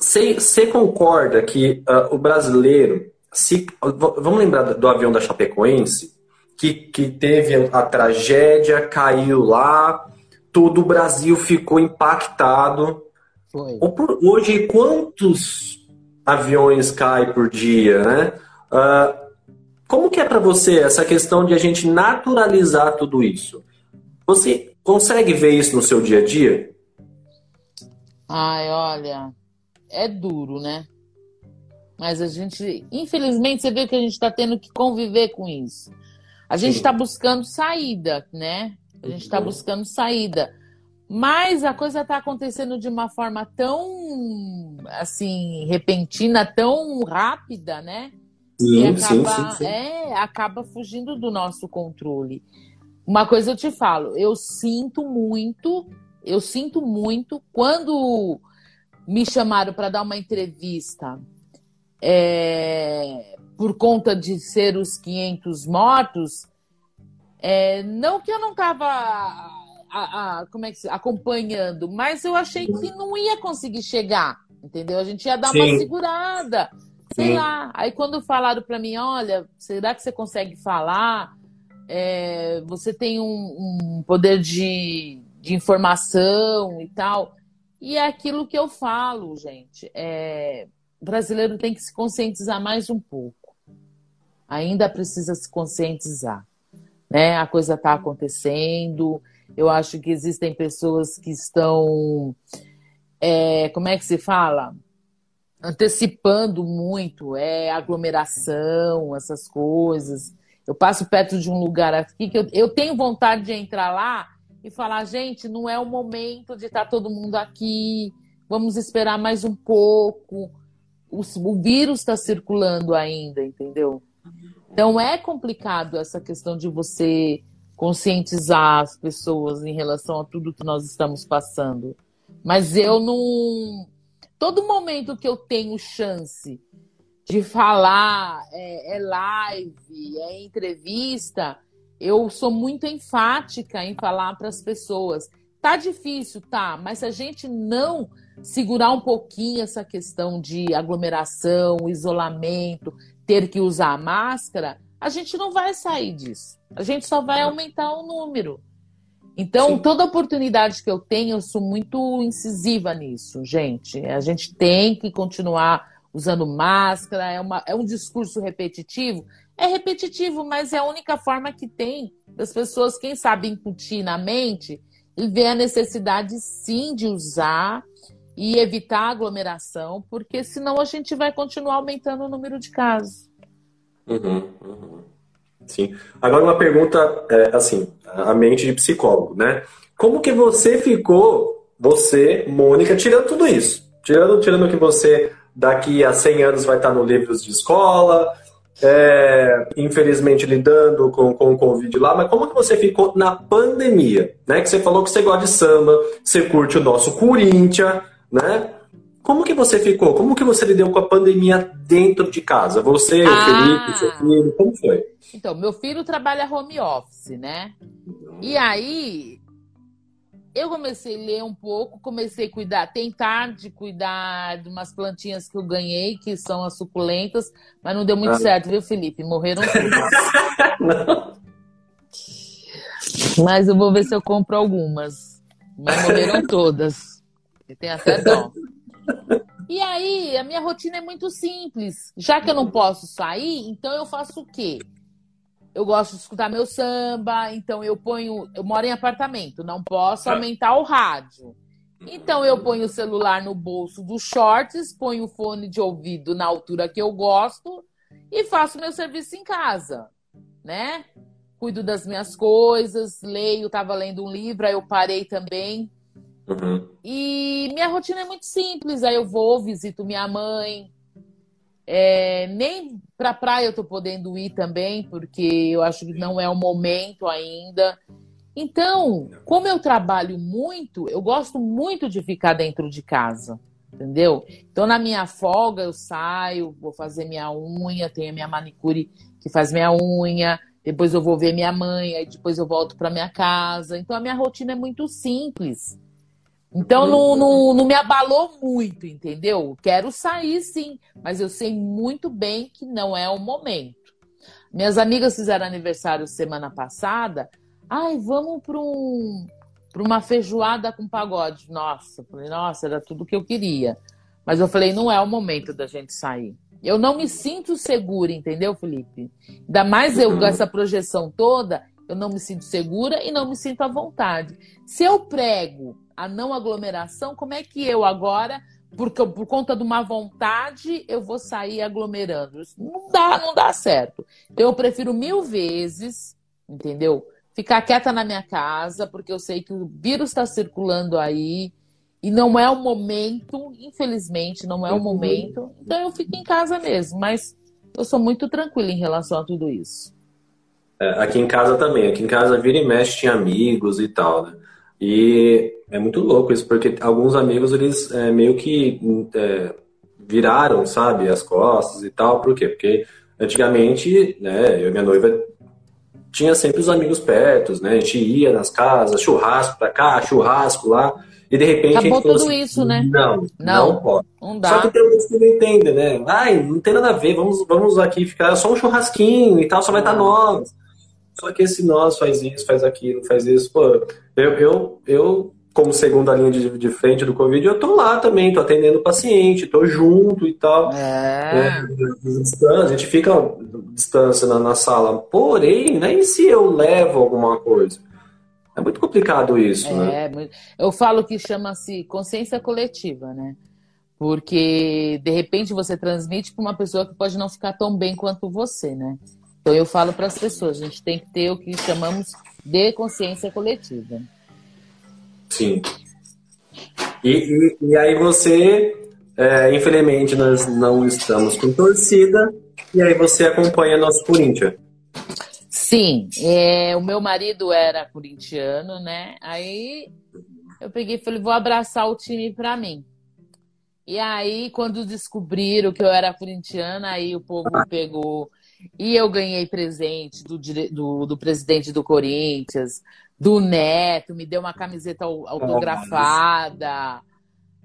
Você concorda que uh, o brasileiro, se, vamos lembrar do avião da Chapecoense, que, que teve a tragédia, caiu lá, todo o Brasil ficou impactado. Foi. Hoje, quantos aviões caem por dia, né? Uh, como que é para você essa questão de a gente naturalizar tudo isso? Você consegue ver isso no seu dia a dia? Ai, olha, é duro, né? Mas a gente, infelizmente, você vê que a gente está tendo que conviver com isso. A gente está buscando saída, né? A gente está buscando saída. Mas a coisa está acontecendo de uma forma tão, assim, repentina, tão rápida, né? Sim, acaba, sim, sim, sim. É, acaba fugindo do nosso controle. Uma coisa eu te falo, eu sinto muito, eu sinto muito quando me chamaram para dar uma entrevista é, por conta de ser os 500 mortos. É, não que eu não estava como é que acompanhando, mas eu achei que não ia conseguir chegar, entendeu? A gente ia dar Sim. uma segurada. Sei lá. Aí quando falaram para mim, olha, será que você consegue falar? É, você tem um, um poder de, de, informação e tal. E é aquilo que eu falo, gente. É, o brasileiro tem que se conscientizar mais um pouco. Ainda precisa se conscientizar. Né? A coisa está acontecendo. Eu acho que existem pessoas que estão. É, como é que se fala? Antecipando muito, é aglomeração, essas coisas. Eu passo perto de um lugar aqui que eu, eu tenho vontade de entrar lá e falar, gente, não é o momento de estar todo mundo aqui, vamos esperar mais um pouco. O, o vírus está circulando ainda, entendeu? Então é complicado essa questão de você conscientizar as pessoas em relação a tudo que nós estamos passando. Mas eu não. Todo momento que eu tenho chance de falar, é, é live, é entrevista, eu sou muito enfática em falar para as pessoas. Tá difícil, tá, mas se a gente não segurar um pouquinho essa questão de aglomeração, isolamento, ter que usar máscara, a gente não vai sair disso. A gente só vai aumentar o número. Então, Sim. toda oportunidade que eu tenho, eu sou muito incisiva nisso, gente. A gente tem que continuar usando máscara, é, uma, é um discurso repetitivo. É repetitivo, mas é a única forma que tem das pessoas, quem sabe, incutir na mente e ver a necessidade, sim, de usar e evitar a aglomeração, porque senão a gente vai continuar aumentando o número de casos. Uhum, uhum. Sim. Agora uma pergunta, é, assim, a mente de psicólogo, né? Como que você ficou, você, Mônica, tirando tudo isso? Tirando, tirando que você daqui a 100 anos vai estar no livros de escola, é, infelizmente lidando com, com o Covid lá, mas como que você ficou na pandemia? Né? Que você falou que você gosta de samba, você curte o nosso Corinthians, né? Como que você ficou? Como que você lidou com a pandemia dentro de casa? Você, ah, o Felipe, seu filho, como foi? Então, meu filho trabalha home office, né? E aí, eu comecei a ler um pouco, comecei a cuidar, tentar de cuidar de umas plantinhas que eu ganhei, que são as suculentas, mas não deu muito ah. certo, viu, Felipe? Morreram todas. mas eu vou ver se eu compro algumas. Mas morreram todas. Tem até. E aí, a minha rotina é muito simples. Já que eu não posso sair, então eu faço o quê? eu gosto de escutar meu samba, então eu ponho. Eu moro em apartamento, não posso tá. aumentar o rádio. Então eu ponho o celular no bolso dos shorts, ponho o fone de ouvido na altura que eu gosto e faço meu serviço em casa, né? Cuido das minhas coisas, leio, estava lendo um livro, aí eu parei também. Uhum. E minha rotina é muito simples, aí eu vou, visito minha mãe, é, nem para praia eu tô podendo ir também, porque eu acho que não é o momento ainda. Então, como eu trabalho muito, eu gosto muito de ficar dentro de casa, entendeu? Então, na minha folga, eu saio, vou fazer minha unha, tenho a minha manicure que faz minha unha, depois eu vou ver minha mãe, aí depois eu volto para minha casa. Então, a minha rotina é muito simples. Então não, não, não, me abalou muito, entendeu? Quero sair sim, mas eu sei muito bem que não é o momento. Minhas amigas fizeram aniversário semana passada. Ai, vamos para um, uma feijoada com pagode. Nossa, falei, nossa, era tudo que eu queria. Mas eu falei, não é o momento da gente sair. Eu não me sinto segura, entendeu, Felipe? Ainda mais eu com essa projeção toda, eu não me sinto segura e não me sinto à vontade. Se eu prego a não aglomeração, como é que eu agora, porque por conta de uma vontade, eu vou sair aglomerando? Isso não dá, não dá certo. Então eu prefiro mil vezes, entendeu? Ficar quieta na minha casa, porque eu sei que o vírus está circulando aí e não é o momento, infelizmente, não é o momento. Então eu fico em casa mesmo, mas eu sou muito tranquila em relação a tudo isso. É, aqui em casa também. Aqui em casa vira e mexe tinha amigos e tal, né? E é muito louco isso, porque alguns amigos, eles é, meio que é, viraram, sabe, as costas e tal. Por quê? Porque antigamente, né, eu e minha noiva tinha sempre os amigos perto, né? A gente ia nas casas, churrasco pra cá, churrasco lá. E de repente Acabou a gente tudo assim, isso, né? Não, não, não pode. Não dá. Só que tem alguns que não entendem, né? Ai, não tem nada a ver, vamos, vamos aqui ficar só um churrasquinho e tal, só vai estar nós. Só que esse nós faz isso, faz aquilo, faz isso. Pô, eu, eu, eu como segunda linha de, de frente do Covid, eu tô lá também, tô atendendo o paciente, tô junto e tal. É. é a gente fica distância na, na, sala. Porém, né, e se eu levo alguma coisa? É muito complicado isso, é, né? Eu falo que chama-se consciência coletiva, né? Porque de repente você transmite para uma pessoa que pode não ficar tão bem quanto você, né? Então eu falo para as pessoas, a gente tem que ter o que chamamos de consciência coletiva. Sim. E, e, e aí você, é, infelizmente, nós não estamos com torcida, e aí você acompanha nosso Corinthians. Sim, é, o meu marido era corintiano, né? Aí eu peguei e falei, vou abraçar o time para mim. E aí, quando descobriram que eu era corintiana, aí o povo pegou. E eu ganhei presente do, do, do presidente do Corinthians, do Neto, me deu uma camiseta autografada.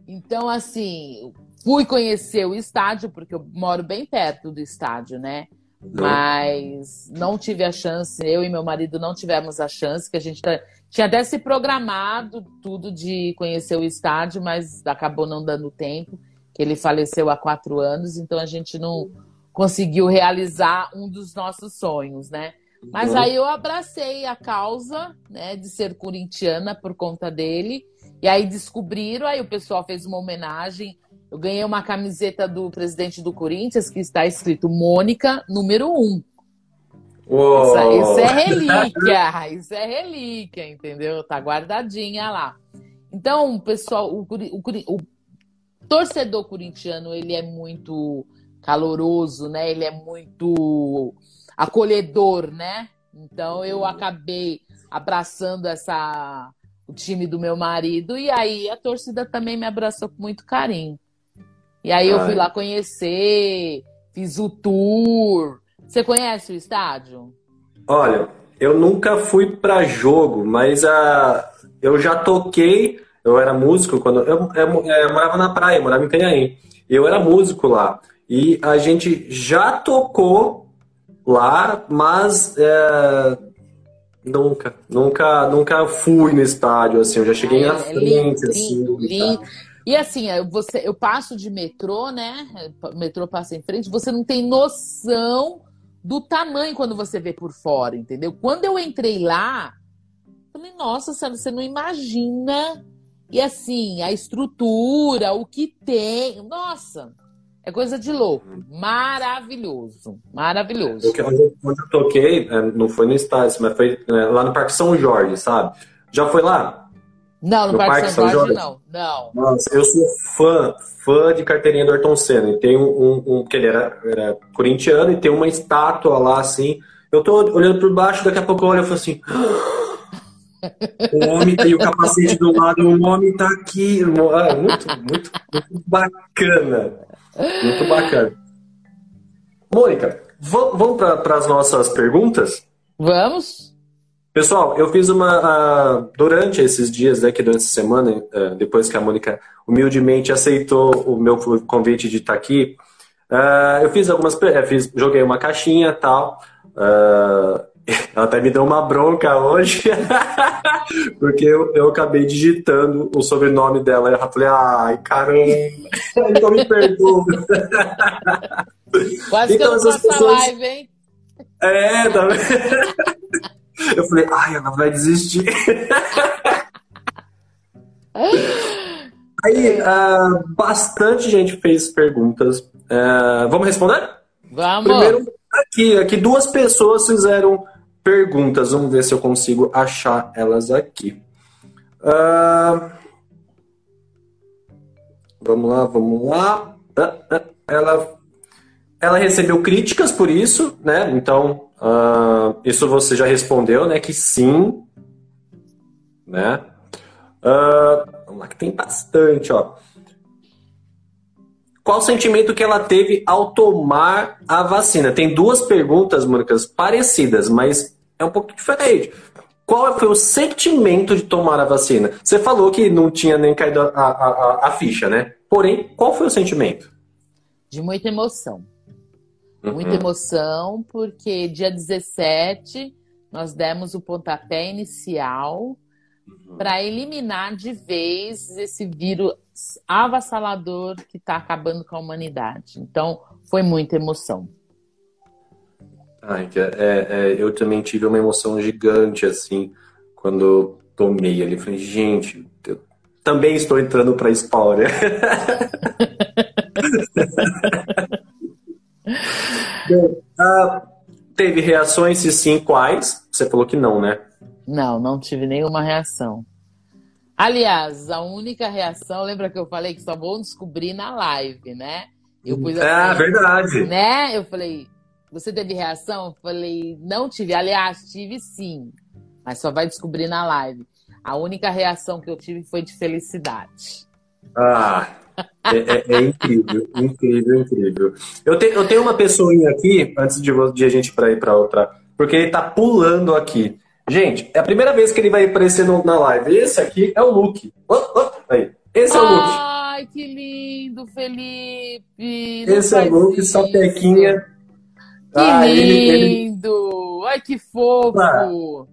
Então, assim, fui conhecer o estádio, porque eu moro bem perto do estádio, né? Mas não tive a chance, eu e meu marido não tivemos a chance, que a gente tá, tinha até se programado tudo de conhecer o estádio, mas acabou não dando tempo, que ele faleceu há quatro anos, então a gente não conseguiu realizar um dos nossos sonhos, né? Mas uhum. aí eu abracei a causa, né, de ser corintiana por conta dele. E aí descobriram, aí o pessoal fez uma homenagem eu ganhei uma camiseta do presidente do Corinthians que está escrito Mônica, número 1. Isso, isso, é relíquia, isso é relíquia, entendeu? Tá guardadinha lá. Então, pessoal, o, o, o torcedor corintiano, ele é muito caloroso, né? Ele é muito acolhedor, né? Então, eu acabei abraçando essa o time do meu marido e aí a torcida também me abraçou com muito carinho. E aí eu fui lá conhecer, fiz o tour. Você conhece o estádio? Olha, eu nunca fui para jogo, mas uh, eu já toquei. Eu era músico quando eu, eu, eu, morava na praia, morava em Canhaém. Eu era músico lá e a gente já tocou lá, mas é, nunca, nunca, nunca fui no estádio assim. Eu já cheguei na frente, lindo, assim. Lindo, lindo. E assim, você, eu passo de metrô, né? O metrô passa em frente, você não tem noção do tamanho quando você vê por fora, entendeu? Quando eu entrei lá, falei, nossa, você não imagina. E assim, a estrutura, o que tem. Nossa, é coisa de louco. Maravilhoso. Maravilhoso. Eu, onde eu toquei, é, não foi no estádio, mas foi é, lá no Parque São Jorge, sabe? Já foi lá? Não, no, no Parque, Parque São, São Jorge, não. não. Nossa, eu sou fã, fã de carteirinha do Ayrton Senna. E tem um, um, um porque ele era, era, corintiano e tem uma estátua lá assim. Eu tô olhando por baixo, daqui a pouco eu olho e falo assim. O homem tem o capacete do lado, o homem tá aqui. Ah, muito, muito, muito bacana. Muito bacana. Mônica, vamos para as nossas perguntas? Vamos. Pessoal, eu fiz uma. Uh, durante esses dias, né, que durante essa semana, uh, depois que a Mônica humildemente aceitou o meu convite de estar aqui, uh, eu fiz algumas. Fiz, joguei uma caixinha e tal. Ela até me deu uma bronca hoje, porque eu, eu acabei digitando o sobrenome dela. E eu falei, ai, caramba, então me perdoa. Quase então, que eu não faço pessoas... live, hein? É, tá vendo? Eu falei, ai, ela vai desistir. Aí, uh, bastante gente fez perguntas. Uh, vamos responder? Vamos. Primeiro, aqui, aqui duas pessoas fizeram perguntas. Vamos ver se eu consigo achar elas aqui. Uh, vamos lá, vamos lá. Ela, ela recebeu críticas por isso, né? Então, Uh, isso você já respondeu, né? Que sim. Né? Uh, vamos lá, que tem bastante, ó. Qual o sentimento que ela teve ao tomar a vacina? Tem duas perguntas, Mônicas, parecidas, mas é um pouco diferente. Qual foi o sentimento de tomar a vacina? Você falou que não tinha nem caído a, a, a, ficha, né? Porém, qual foi o sentimento? De muita emoção Muita uhum. emoção, porque dia 17 nós demos o pontapé inicial uhum. para eliminar de vez esse vírus avassalador que está acabando com a humanidade. Então, foi muita emoção. Ai, é, é, eu também tive uma emoção gigante, assim, quando tomei ali. Falei, gente, eu também estou entrando para a história. Bom, ah, teve reações, se sim, quais? Você falou que não, né? Não, não tive nenhuma reação. Aliás, a única reação, lembra que eu falei que só vou descobrir na live, né? Eu pus assim, ah, verdade. Né? Eu falei, você teve reação? Falei, não tive. Aliás, tive sim. Mas só vai descobrir na live. A única reação que eu tive foi de felicidade. Ah, é, é, é incrível, incrível, incrível. Eu, te, eu tenho uma pessoinha aqui, antes de, de a gente para ir para outra, porque ele tá pulando aqui. Gente, é a primeira vez que ele vai aparecer no, na live. Esse aqui é o Luke. Oh, oh, aí. Esse é o Luke. Ai, que lindo, Felipe. Não Esse é o Luke, sapequinha. Que ah, lindo! Ele. Ai, que fofo! Ah.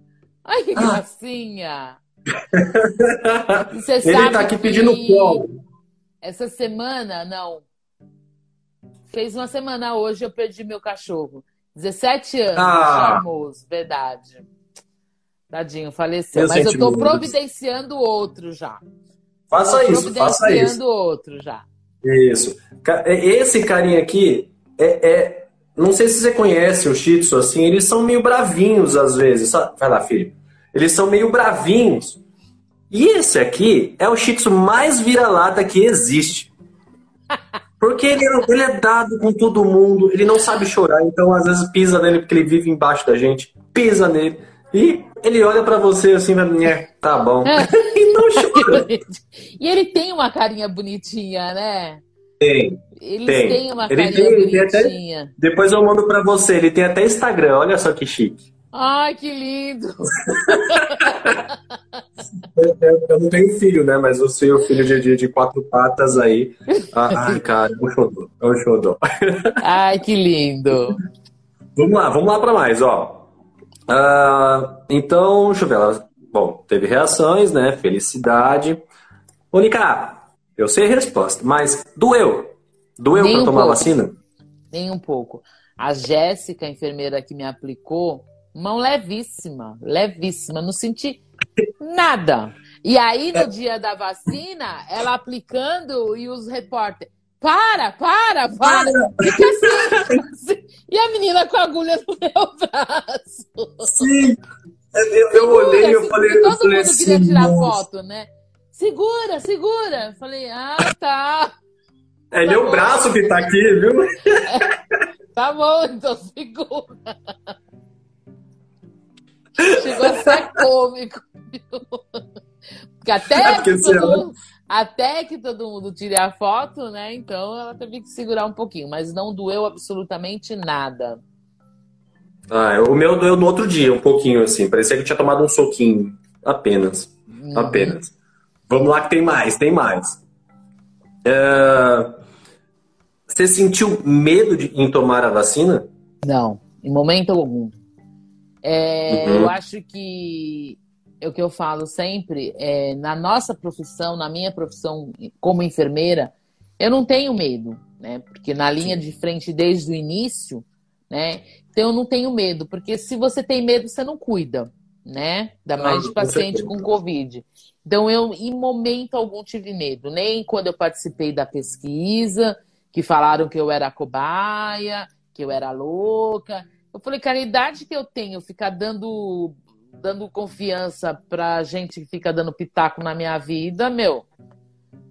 Ai, que gracinha! Você ele sabe tá aqui pedindo colo. Essa semana, não. Fez uma semana hoje eu perdi meu cachorro. 17 anos, ah. verdade. Tadinho, faleceu. Mas eu tô providenciando outro já. Faça isso, faça isso. Providenciando outro já. Isso. Esse carinha aqui é, é, Não sei se você conhece o Shih Tzu, assim, eles são meio bravinhos às vezes. Vai lá, filho. Eles são meio bravinhos. E esse aqui é o Shih Tzu mais vira-lata que existe. Porque ele, é, ele é dado com todo mundo, ele não sabe chorar, então às vezes pisa nele porque ele vive embaixo da gente, pisa nele. E ele olha para você assim, é, tá bom. É. e não chora. E ele tem uma carinha bonitinha, né? Tem. Eles tem. têm uma ele carinha tem, bonitinha. Até, depois eu mando para você, ele tem até Instagram, olha só que chique. Ai, que lindo! eu, eu, não tenho filho, né? Mas você é o filho de, de, de, quatro patas aí. Ah, ai, cara, é um xodó. É um xodó. Ai, que lindo! Vamos lá, vamos lá para mais, ó. Uh, então, deixa eu ver. bom, teve reações, né? Felicidade. Mônica, eu sei a resposta, mas doeu? Doeu para um tomar pouco. vacina? Nem um pouco. A Jéssica, a enfermeira que me aplicou, mão levíssima, levíssima, não senti nada. E aí, no é. dia da vacina, ela aplicando e os repórteres. Para, para, para! Fica assim, E a menina com a agulha no meu braço. Sim! Eu, eu olhei e eu falei. Todo eu mundo falei queria assim, tirar nossa. foto, né? Segura, segura! Eu falei, ah, tá. É tá meu bom. braço que tá aqui, viu? É, tá bom, então segura. Chegou a ser cômico. Porque até é porque todo mundo, até que todo mundo tire a foto, né? Então ela teve que segurar um pouquinho, mas não doeu absolutamente nada. Ah, o meu doeu no outro dia, um pouquinho assim. Parecia que tinha tomado um soquinho. Apenas. Uhum. Apenas. Vamos lá que tem mais, tem mais. Uh, você sentiu medo de, em tomar a vacina? Não, em momento algum. É, uhum. Eu acho que é o que eu falo sempre, é, na nossa profissão, na minha profissão como enfermeira, eu não tenho medo, né? Porque na linha de frente desde o início, né? Então eu não tenho medo, porque se você tem medo, você não cuida, né? Ainda mais de paciente com Covid. Então eu, em momento algum, tive medo, nem quando eu participei da pesquisa, que falaram que eu era cobaia, que eu era louca. Eu falei, cara, a idade que eu tenho, ficar dando dando confiança pra gente que fica dando pitaco na minha vida, meu.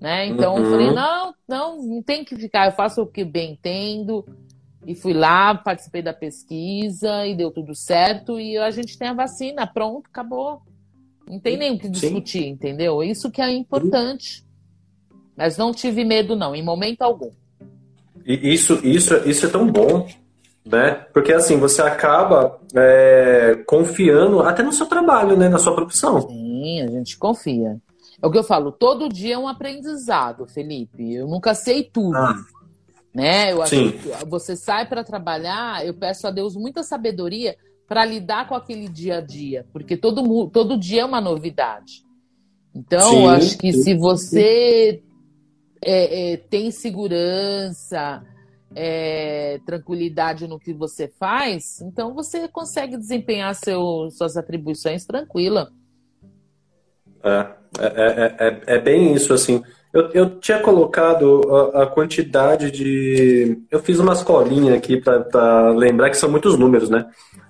Né? Então uhum. eu falei, não, não, não tem que ficar, eu faço o que bem entendo. E fui lá, participei da pesquisa e deu tudo certo. E a gente tem a vacina, pronto, acabou. Não tem nem o que discutir, Sim. entendeu? Isso que é importante. Mas não tive medo, não, em momento algum. Isso, isso, isso é tão bom né? Porque assim, você acaba é, confiando até no seu trabalho, né? Na sua profissão. Sim, a gente confia. É o que eu falo, todo dia é um aprendizado, Felipe. Eu nunca sei tudo. Ah. Né? Eu acho Sim. que você sai para trabalhar, eu peço a Deus muita sabedoria para lidar com aquele dia a dia, porque todo, todo dia é uma novidade. Então, sim, eu acho que se você é, é, tem segurança, é, tranquilidade no que você faz, então você consegue desempenhar seu, suas atribuições tranquila. É, é, é, é, é bem isso, assim. Eu, eu tinha colocado a, a, quantidade de. Eu fiz umas colinhas aqui para lembrar que são muitos números, né?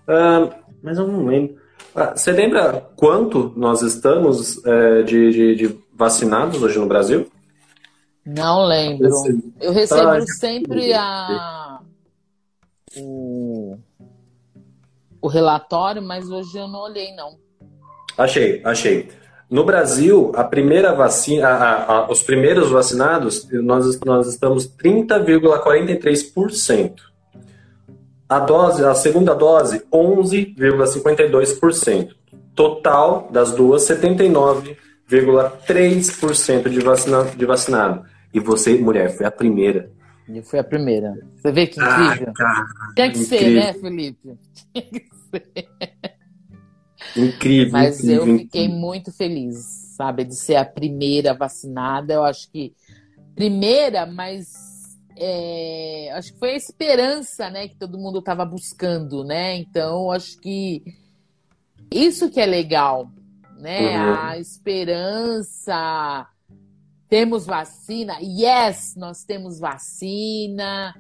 Uh, mas eu não lembro. Ah, você lembra quanto nós estamos é, de, de, de, vacinados hoje no Brasil? Não lembro. Eu recebo ah, sempre a, o, o relatório, mas hoje eu não olhei, não. Achei, achei. No Brasil, a primeira vacina, a, a, os primeiros vacinados, nós, nós estamos 30,43%. A dose, a segunda dose, 11,52%. Total das duas, 79,3% de, vacina, de vacinado. E você, mulher, foi a primeira. Eu fui a primeira. Você vê que incrível? Ah, cara, Tinha que incrível. ser, né, Felipe? Tinha que ser. Incrível. Mas incrível, eu fiquei incrível. muito feliz, sabe, de ser a primeira vacinada. Eu acho que primeira, mas é, acho que foi a esperança, né, que todo mundo estava buscando, né? Então, acho que isso que é legal, né? Uhum. A esperança. Temos vacina, yes, nós temos vacina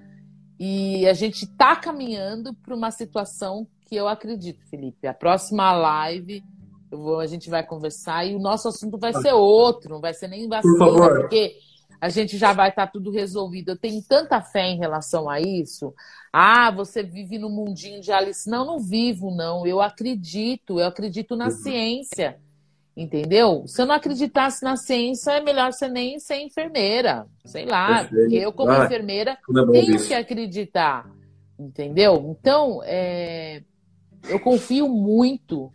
e a gente está caminhando para uma situação que eu acredito, Felipe. A próxima live vou, a gente vai conversar e o nosso assunto vai ser outro, não vai ser nem vacina, Por porque a gente já vai estar tá tudo resolvido. Eu tenho tanta fé em relação a isso. Ah, você vive no mundinho de Alice. Não, não vivo, não. Eu acredito, eu acredito na uhum. ciência. Entendeu? Se eu não acreditasse na ciência, é melhor você nem ser enfermeira. Sei lá, Perfeito. porque eu, como ah, enfermeira, é tenho isso. que acreditar. Entendeu? Então, é eu confio muito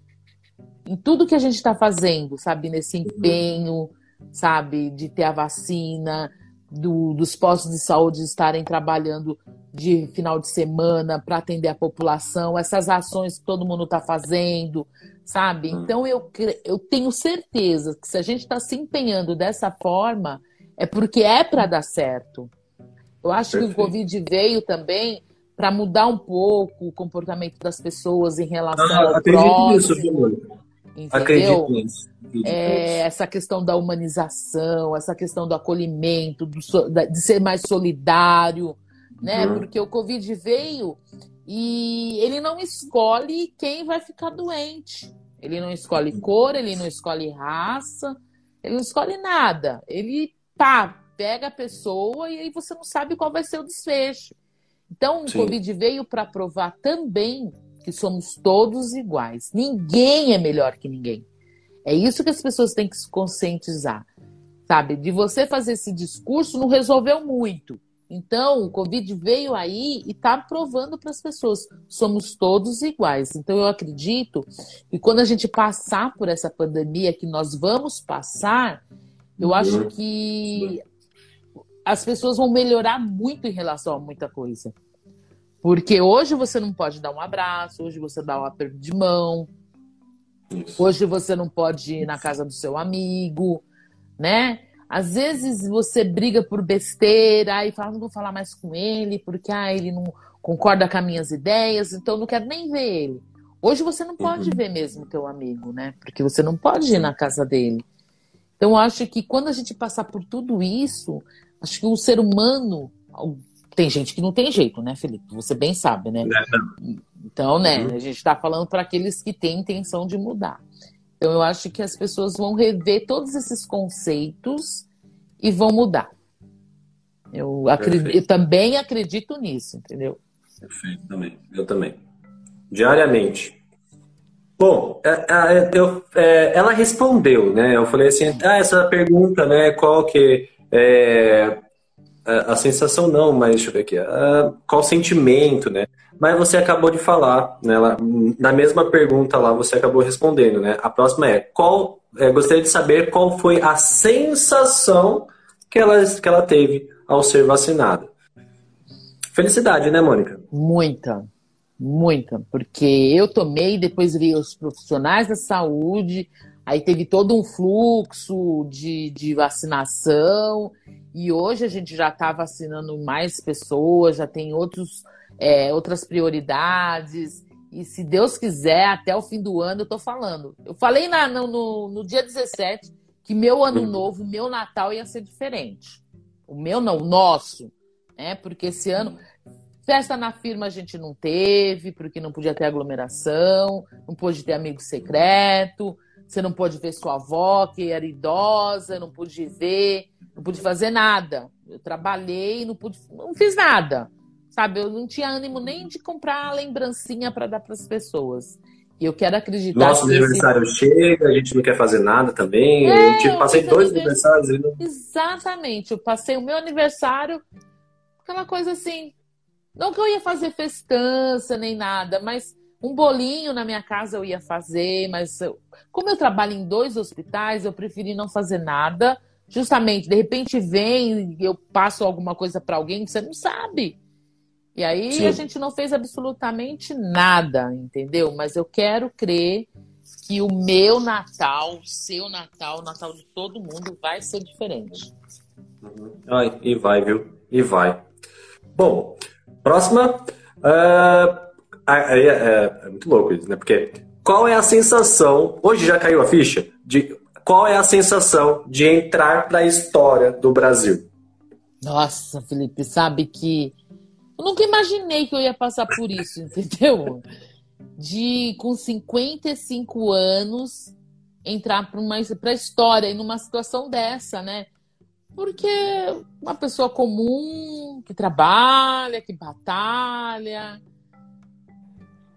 em tudo que a gente está fazendo, sabe? Nesse empenho, sabe? De ter a vacina, do, dos postos de saúde estarem trabalhando de final de semana para atender a população, essas ações que todo mundo está fazendo, sabe? Hum. Então eu, eu tenho certeza que se a gente está se empenhando dessa forma, é porque é para dar certo. Eu acho Perfeito. que o Covid veio também para mudar um pouco o comportamento das pessoas em relação ah, ao próximo. Nisso, entendeu? Acredito nisso. É, essa questão da humanização, essa questão do acolhimento, do, de ser mais solidário, né? Uhum. Porque o Covid veio e ele não escolhe quem vai ficar doente. Ele não escolhe cor, ele não escolhe raça, ele não escolhe nada. Ele, pá, pega a pessoa e aí você não sabe qual vai ser o desfecho. Então, o Sim. Covid veio para provar também que somos todos iguais. Ninguém é melhor que ninguém. É isso que as pessoas têm que se conscientizar. Sabe? De você fazer esse discurso não resolveu muito. Então, o Covid veio aí e está provando para as pessoas: somos todos iguais. Então, eu acredito que quando a gente passar por essa pandemia que nós vamos passar, eu acho uhum. que as pessoas vão melhorar muito em relação a muita coisa. Porque hoje você não pode dar um abraço, hoje você dá um aperto de mão, hoje você não pode ir na casa do seu amigo, né? Às vezes você briga por besteira e fala, não vou falar mais com ele, porque ah, ele não concorda com as minhas ideias, então não quero nem ver ele. Hoje você não pode uhum. ver mesmo teu amigo, né? Porque você não pode ir na casa dele. Então, eu acho que quando a gente passar por tudo isso, Acho que o ser humano. Tem gente que não tem jeito, né, Felipe? Você bem sabe, né? Então, né, uhum. a gente está falando para aqueles que têm intenção de mudar. Então, eu acho que as pessoas vão rever todos esses conceitos e vão mudar. Eu, acredito, eu também acredito nisso, entendeu? Perfeito, também. Eu também. Diariamente. Bom, é, é, eu, é, ela respondeu, né? Eu falei assim, ah, essa pergunta, né? Qual que é, a, a, sensação não, mas deixa eu ver aqui. A, qual sentimento, né? Mas você acabou de falar, né? Lá, na mesma pergunta lá você acabou respondendo, né? A próxima é qual? É, gostaria de saber qual foi a sensação que ela, que ela teve ao ser vacinada. Felicidade, né, Mônica? Muita, muita, porque eu tomei, depois vi os profissionais da saúde, Aí teve todo um fluxo de, de vacinação e hoje a gente já está vacinando mais pessoas, já tem outros, é, outras prioridades. E se Deus quiser, até o fim do ano eu tô falando. Eu falei na, no, no, no dia 17 que meu ano Uhum. novo, meu Natal ia ser diferente. O meu não, o nosso. Né? Porque esse ano, festa na firma a gente não teve, porque não podia ter aglomeração, não pôde ter amigo secreto, você não pôde ver sua avó, que era idosa, não pude ver, não pude fazer nada. Eu trabalhei, não pude, não fiz nada. Sabe, eu não tinha ânimo nem de comprar lembrancinha para dar para as pessoas. E eu quero acreditar Nosso que esse- aniversário chega, a gente não quer fazer nada também. É, eu tive, passei esse dois anivers- aniversários Exatamente. Eu passei o meu aniversário, aquela coisa assim. Não que eu ia fazer festança nem nada, mas um bolinho na minha casa eu ia fazer. Mas eu- como eu trabalho em dois hospitais, eu preferi não fazer nada. Justamente, de repente vem e eu passo alguma coisa para alguém que você não sabe. E aí Sim. a gente não fez absolutamente nada, entendeu? Mas eu quero crer que o meu Natal, o seu Natal, o Natal de todo mundo vai ser diferente. Ai, e vai, viu? E vai. Bom, próxima. aí é, é- é muito louco isso, né? Porque qual é a sensação. Hoje já caiu a ficha? De qual é a sensação de entrar para a história do Brasil? Nossa, Felipe, sabe que eu nunca imaginei que eu ia passar por isso, entendeu? De com 55 anos entrar para uma para a história e numa situação dessa, né? Porque uma pessoa comum que trabalha, que batalha,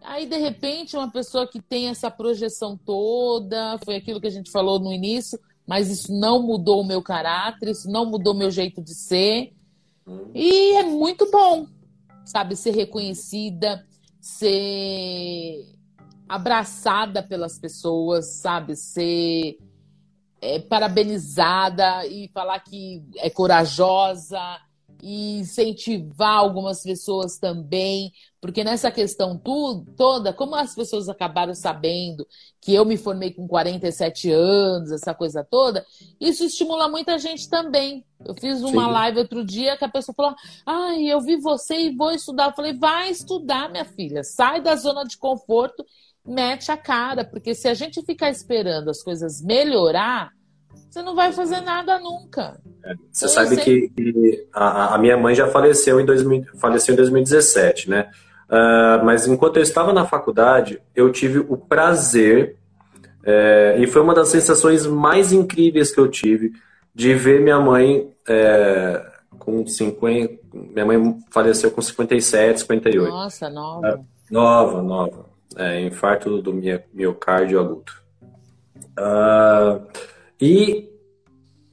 aí de repente uma pessoa que tem essa projeção toda, foi aquilo que a gente falou no início, mas isso não mudou o meu caráter, isso não mudou o meu jeito de ser. E é muito bom, sabe, ser reconhecida, ser abraçada pelas pessoas, sabe, ser é, parabenizada e falar que é corajosa e incentivar algumas pessoas também, porque nessa questão tu, toda, como as pessoas acabaram sabendo que eu me formei com 47 anos, essa coisa toda, isso estimula muita gente também. Eu fiz uma Sim. live outro dia que a pessoa falou: Ai, eu vi você e vou estudar. Eu falei: Vai estudar, minha filha, sai da zona de conforto, mete a cara, porque se a gente ficar esperando as coisas melhorar, você não vai fazer nada nunca. Você Eu sabe sei. que, a, a minha mãe já faleceu em, 2000, faleceu em 2017, né? Ah, mas enquanto eu estava na faculdade, eu tive o prazer, é, e foi uma das sensações mais incríveis que eu tive, de ver minha mãe é, com 50. Minha mãe faleceu com 57, 58. Nossa, nova. Nova, nova. É, infarto do mio- miocárdio agudo. Ah, e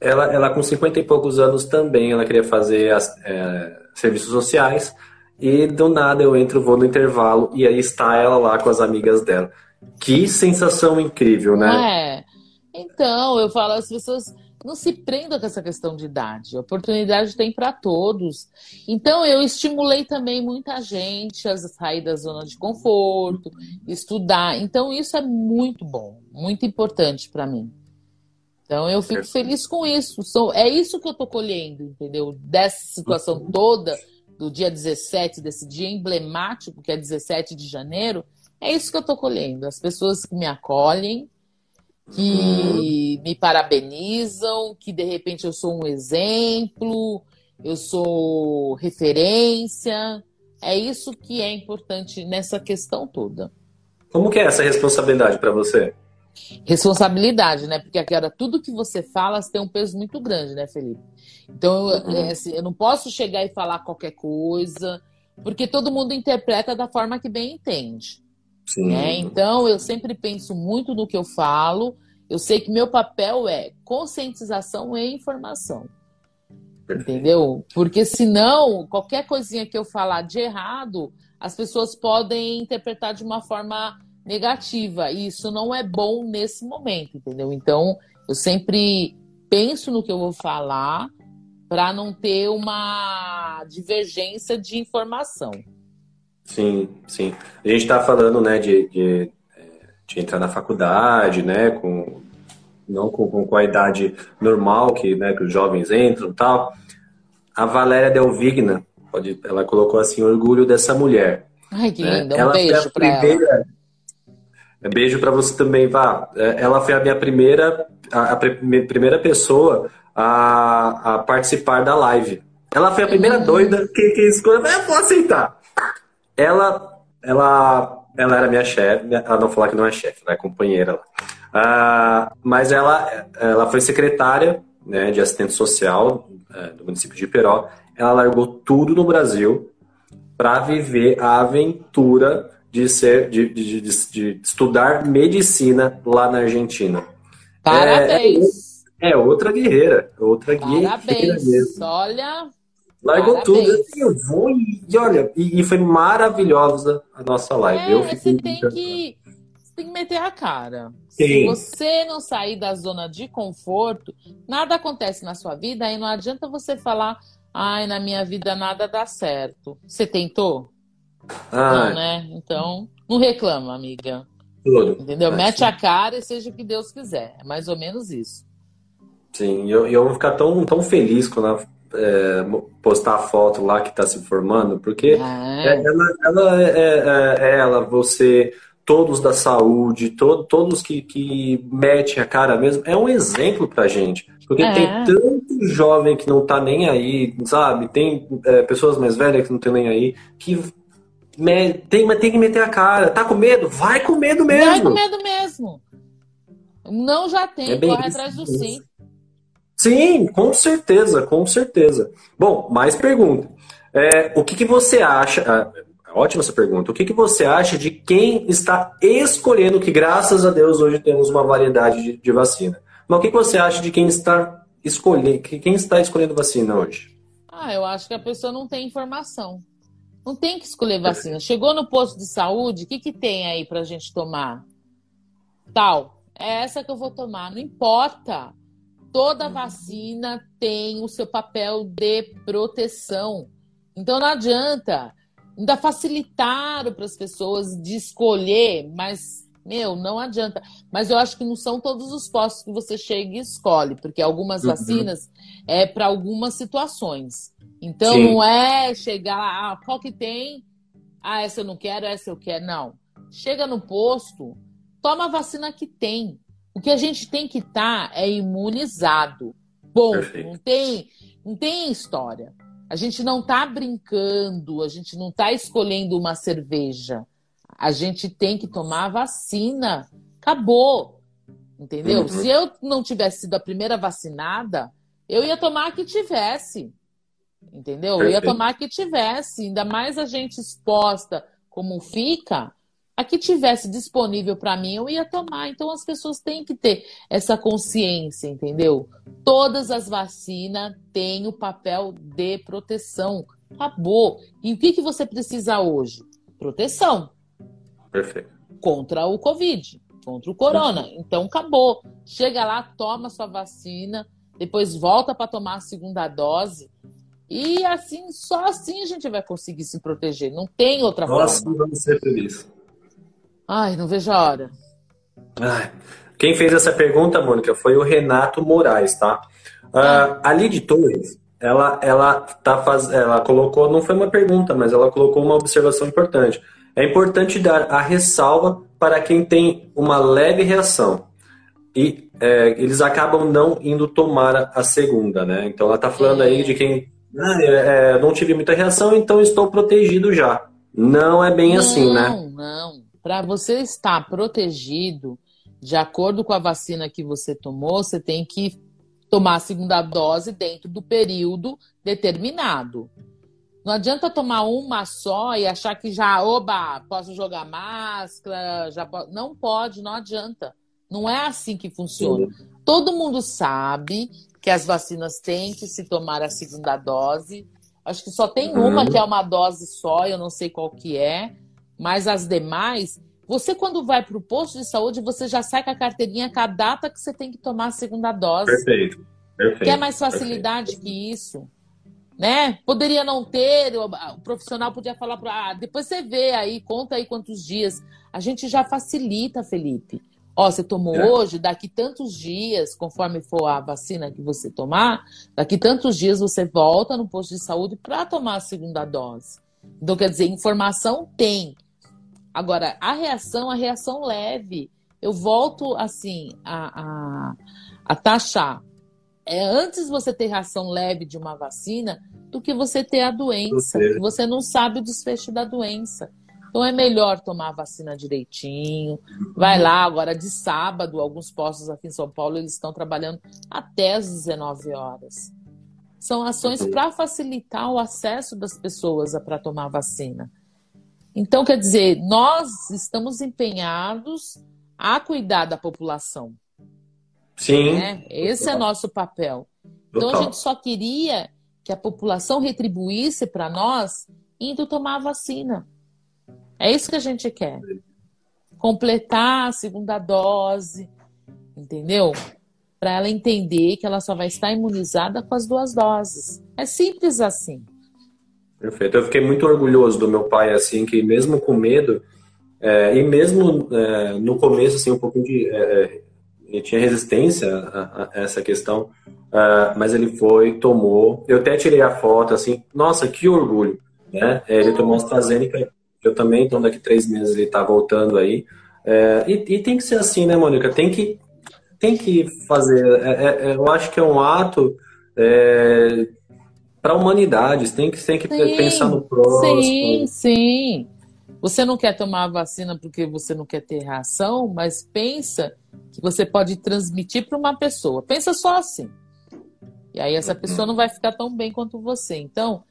ela, ela, com 50 e poucos anos também, ela queria fazer as- é, serviços sociais. E do nada eu entro, vou no intervalo e aí está ela lá com as amigas dela. Que sensação incrível, né? é? Então, eu falo, as pessoas não se prendam com essa questão de idade. A oportunidade tem para todos. Então, eu estimulei também muita gente a sair da zona de conforto, estudar. Então, isso é muito bom, muito importante para mim. Então, eu fico feliz com isso. Sou- É isso que eu tô colhendo, entendeu? Dessa situação toda, do dia 17, desse dia emblemático, que é 17 de janeiro, é isso que eu tô colhendo. As pessoas que me acolhem, que me parabenizam, que de repente eu sou um exemplo, eu sou referência. É isso que é importante nessa questão toda. Como que é essa responsabilidade para você? Responsabilidade, né? Porque agora tudo que você fala tem um peso muito grande, né, Felipe? Então, eu, Uhum. é, assim, eu não posso chegar e falar qualquer coisa, porque todo mundo interpreta da forma que bem entende. Sim. né? Então, eu sempre penso muito no que eu falo. Eu sei que meu papel é conscientização e informação. Entendeu? Porque senão, qualquer coisinha que eu falar de errado, as pessoas podem interpretar de uma forma negativa. E isso não é bom nesse momento, entendeu? Então, eu sempre penso no que eu vou falar para não ter uma divergência de informação. Sim, sim. A gente está falando, né, de, de, de entrar na faculdade, né, com, não com, com a idade normal que, né, que os jovens entram e tal. A Valéria Delvigna, pode, ela colocou assim, orgulho dessa mulher. Ai, que linda. Um beijo para ela. Beijo para você também, Vá. É, ela foi a minha primeira, a, a primeira pessoa a, a, participar da live. Ela foi a primeira doida que, que escolheu. Eu vou aceitar. Ela, ela, ela era minha chefe. Ela não falar que não é chefe, ela é companheira lá. Uh, mas ela, ela foi secretária né, de assistente social é, do município de Iperó. Ela largou tudo no Brasil para viver a aventura de ser de, de, de, de, estudar medicina lá na Argentina. Parabéns. É, é outra guerreira, outra Parabéns. guerreira mesmo. Olha, largou tudo. Eu vou e, e olha, e, e, foi maravilhosa a nossa live. É, eu você tem que tem que meter a cara. Sim. Se você não sair da zona de conforto, nada acontece na sua vida, aí não adianta você falar, ai, na minha vida nada dá certo. Você tentou? Não, né? Então, não reclama, amiga. Tudo. Entendeu? Mete a cara e seja o que Deus quiser. É mais ou menos isso. Sim, eu, eu vou ficar tão, tão feliz quando ela é, postar a foto lá que está se formando, porque é. é. ela, ela é, é, é, ela, você, todos da saúde, to, todos que, que metem a cara mesmo, é um exemplo pra gente. Porque é. tem tanto jovem que não tá nem aí, sabe? Tem é, pessoas mais velhas que não tem nem aí, que tem, tem que meter a cara. Tá com medo? Vai com medo mesmo. Vai com medo mesmo. Não já tem, é corre atrás do sim. Sim, com certeza, com certeza. Bom, mais pergunta. É, o que, que você acha? Ah, ótima essa pergunta. O que, que você acha de quem está escolhendo, que graças a Deus hoje temos uma variedade de, de vacina. Mas o que, que você acha de quem está escolhendo, quem está escolhendo vacina hoje? Ah, eu acho que a pessoa não tem informação. Não tem que escolher vacina. Chegou no posto de saúde, o que, que tem aí para a gente tomar? Tal. É essa que eu vou tomar. Não importa. Toda vacina tem o seu papel de proteção. Então não adianta. Ainda facilitaram para as pessoas de escolher, mas, meu, não adianta. Mas eu acho que não são todos os postos que você chega e escolhe, porque algumas uhum. vacinas é para algumas situações. Então Sim. não é chegar lá, ah, qual que tem? Ah, essa eu não quero, essa eu quero. Não. Chega no posto, toma a vacina que tem. O que a gente tem que estar tá é imunizado. Bom, não tem, não tem história. A gente não está brincando, a gente não está escolhendo uma cerveja. A gente tem que tomar vacina. Acabou. Entendeu? Uhum. Se eu não tivesse sido a primeira vacinada, eu ia tomar a que tivesse. Entendeu? Eu ia tomar a que tivesse. Ainda mais a gente exposta como fica, a que tivesse disponível para mim, eu ia tomar. Então as pessoas têm que ter essa consciência, entendeu? Todas as vacinas têm o papel de proteção. Acabou. E o que, que você precisa hoje? Proteção. Perfeito. Contra o Covid, contra o corona. Perfeito. Então acabou. Chega lá, toma sua vacina, depois volta para tomar a segunda dose. E assim, só assim a gente vai conseguir se proteger. Não tem outra Nossa, forma. Nossa, vamos ser felizes. Ai, não vejo a hora. Ai. Quem fez essa pergunta, Mônica, foi o Renato Moraes, tá? Uh, a Lid Torres, ela, ela, tá faz... ela colocou, não foi uma pergunta, mas ela colocou uma observação importante. É importante dar a ressalva para quem tem uma leve reação. E é, eles acabam não indo tomar a, segunda, né? Então ela está falando é. aí de quem ah, é, não tive muita reação, então estou protegido já. Não é bem não, assim, né? Não, não. Para você estar protegido, de acordo com a vacina que você tomou, você tem que tomar a segunda dose dentro do período determinado. Não adianta tomar uma só e achar que já, oba, posso jogar máscara, já posso... não pode, não adianta. Não é assim que funciona. Todo mundo sabe que as vacinas têm que se tomar a segunda dose. Acho que só tem uma uhum. que é uma dose só, eu não sei qual que é. Mas as demais, você quando vai para o posto de saúde, você já sai com a carteirinha com a data que você tem que tomar a segunda dose. Perfeito. Perfeito. Quer mais facilidade Perfeito. que isso? Né? Poderia não ter, o, o profissional podia falar para, ah, depois você vê aí, conta aí quantos dias. A gente já facilita, Felipe. Ó, você tomou é. hoje, daqui tantos dias, conforme for a vacina que você tomar, daqui tantos dias você volta no posto de saúde para tomar a segunda dose. Então, quer dizer, informação tem. Agora, a reação, a reação leve. Eu volto, assim, a, a, a taxar. É antes você ter reação leve de uma vacina do que você ter a doença. Você, você não sabe o desfecho da doença. Então é melhor tomar a vacina direitinho. Vai lá agora de sábado, alguns postos aqui em São Paulo eles estão trabalhando até as 19 horas. São ações para facilitar o acesso das pessoas para tomar a vacina. Então, quer dizer, nós estamos empenhados a cuidar da população. Sim. Né? Esse é nosso papel. Então, a gente só queria que a população retribuísse para nós indo tomar a vacina. É isso que a gente quer. Completar a segunda dose, entendeu? Para ela entender que ela só vai estar imunizada com as duas doses. É simples assim. Perfeito. Eu fiquei muito orgulhoso do meu pai, assim, que mesmo com medo, é, e mesmo é, no começo, assim, um pouquinho de. É, é ele tinha resistência a, a essa questão, uh, mas ele foi, tomou. Eu até tirei a foto, assim, nossa, que orgulho, né? É, ele tomou AstraZeneca eu também, então daqui três meses ele está voltando aí. É, e, e, tem que ser assim, né, Mônica? Tem que, tem que fazer. É, é, é eu acho que é um ato é, para a humanidade. Tem que, tem que sim, pensar no próximo. Sim, sim. Você não quer tomar a vacina porque você não quer ter reação, mas pensa que você pode transmitir para uma pessoa. Pensa só assim. E aí essa pessoa não vai ficar tão bem quanto você. Então,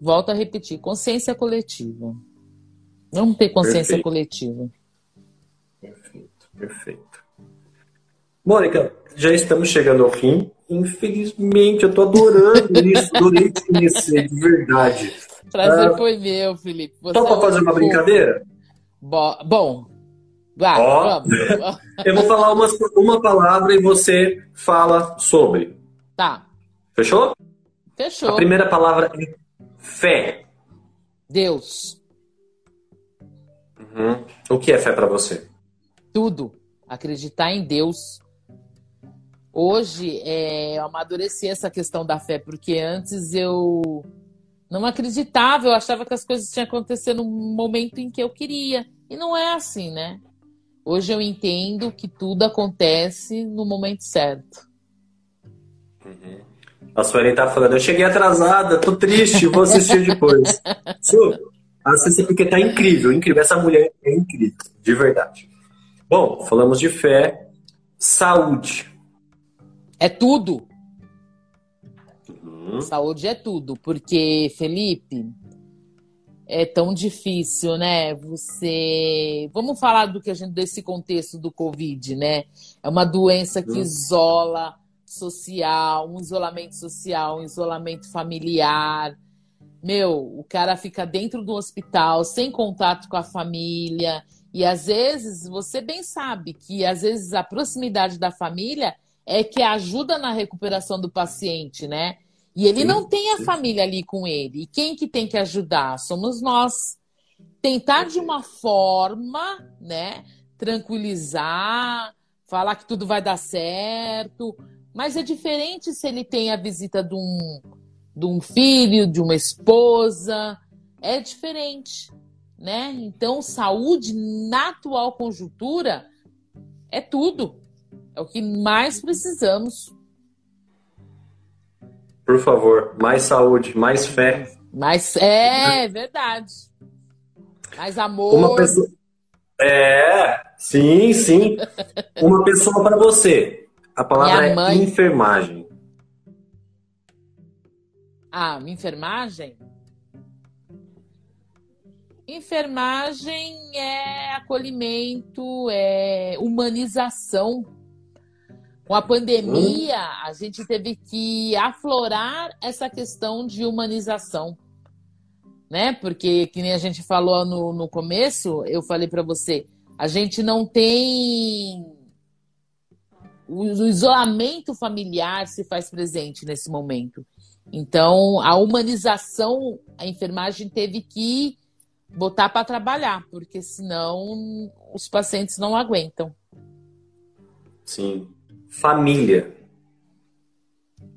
volto a repetir, consciência coletiva. Vamos ter consciência perfeito. coletiva. Perfeito, perfeito. Mônica, já estamos chegando ao fim. Infelizmente, eu estou adorando isso, adorei te conhecer, de verdade. Prazer ah, foi meu, Felipe. Você topa é fazer uma brincadeira? Bo bom, vai, oh. vamos. eu vou falar uma, uma palavra e você fala sobre. Tá. Fechou? Fechou. A primeira palavra é fé. Deus. Uhum. O que é fé para você? Tudo. Acreditar em Deus. Hoje é, eu amadureci essa questão da fé, porque antes eu não acreditava, eu achava que as coisas tinham acontecido no momento em que eu queria. E não é assim, né? Hoje eu entendo que tudo acontece no momento certo. Uhum. A Sueli tá falando, eu cheguei atrasada, tô triste, vou assistir depois. Su, Assista porque tá incrível, incrível. Essa mulher é incrível, de verdade. Bom, falamos de fé, saúde. É tudo. Uhum. Saúde é tudo, porque, Felipe, é tão difícil, né? Você. Vamos falar do que a gente desse contexto do Covid, né? É uma doença que uhum. isola social, um isolamento social, um isolamento familiar meu, o cara fica dentro do hospital, sem contato com a família. E às vezes, você bem sabe que às vezes a proximidade da família é que ajuda na recuperação do paciente, né? E ele não tem a família ali com ele. E quem que tem que ajudar? Somos nós. Tentar de uma forma, né, tranquilizar, falar que tudo vai dar certo. Mas é diferente se ele tem a visita de um de um filho, de uma esposa, é diferente, né? Então, saúde na atual conjuntura é tudo. É o que mais precisamos. Por favor, mais saúde, mais fé. Mais é verdade. Mais amor. Uma pessoa É, sim, sim. Uma pessoa para você. A palavra é enfermagem. Ah, enfermagem? Enfermagem é acolhimento, é humanização. Com a pandemia, a gente teve que aflorar essa questão de humanização. Né? Porque, que nem a gente falou no, no começo, eu falei para você, a gente não tem. O isolamento familiar se faz presente nesse momento. Então, a humanização, a enfermagem teve que botar para trabalhar, porque senão os pacientes não aguentam. Sim. Família.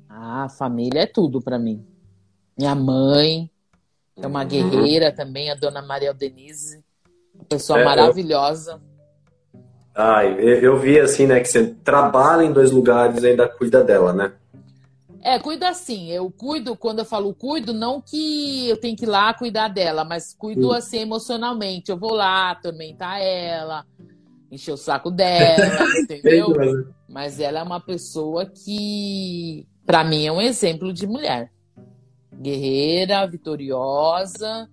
Ah, família é tudo para mim. Minha mãe, É uma guerreira uhum. também, a dona Maria Denise. Uma pessoa é, maravilhosa. Eu... Ai, eu vi assim, né, que você trabalha em dois lugares e ainda cuida dela, né? É, cuida assim. Eu cuido, quando eu falo cuido, não que eu tenho que ir lá cuidar dela, mas cuido assim emocionalmente. Eu vou lá atormentar ela, encher o saco dela, entendeu? Mas ela é uma pessoa que, para mim, é um exemplo de mulher. Guerreira, vitoriosa.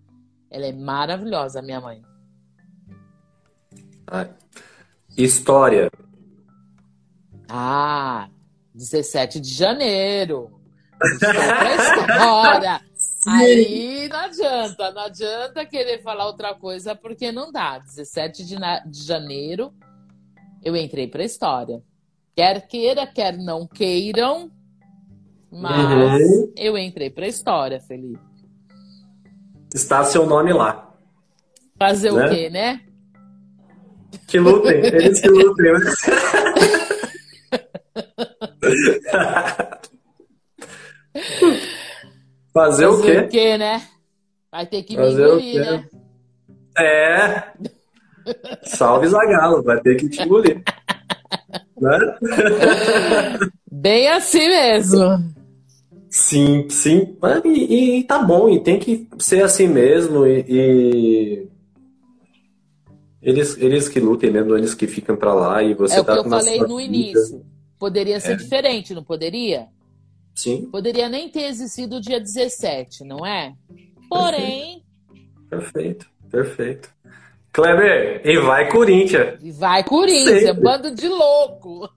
Ela é maravilhosa, minha mãe. Ah, história. Ah, 17 de janeiro. Estou Aí não adianta, não adianta querer falar outra coisa porque não dá. 17 de, de janeiro eu entrei para a história. Quer queira, quer não queiram, mas uhum. eu entrei para a história, Felipe. Está seu nome lá. Fazer né? o quê, né? Que lutem, eles que lutem. Fazer, Fazer o quê? o quê, né? Vai ter que Fazer me engolir, né? É. Salve Zagalo, vai ter que te engolir. né? Bem assim mesmo. Sim, sim. E, e, tá bom, e tem que ser assim mesmo. E, e, Eles, eles que lutem mesmo, eles que ficam pra lá e você é tá o que eu falei no vida. início. Poderia ser é. diferente, não poderia? Sim. Poderia nem ter existido o dia 17, não é? Porém. Perfeito, perfeito. Kleber, e vai Corinthians. E vai Corinthians, Sempre. bando de louco.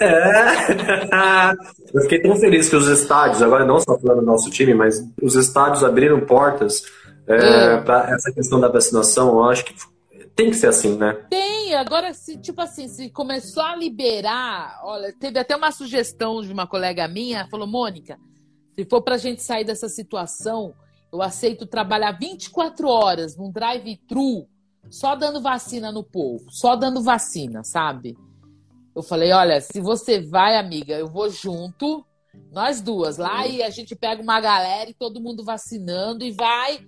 É. Eu fiquei tão feliz que os estádios, agora não só falando do nosso time, mas os estádios abriram portas é, é. para essa questão da vacinação. Eu acho que tem que ser assim, né? Tem, agora, se, tipo assim, se começou a liberar, olha, teve até uma sugestão de uma colega minha, falou, Mônica, se for pra gente sair dessa situação, eu aceito trabalhar 24 horas num drive-thru, só dando vacina no povo, só dando vacina, sabe? Eu falei, olha, se você vai, amiga, eu vou junto, nós duas lá, e a gente pega uma galera e todo mundo vacinando e vai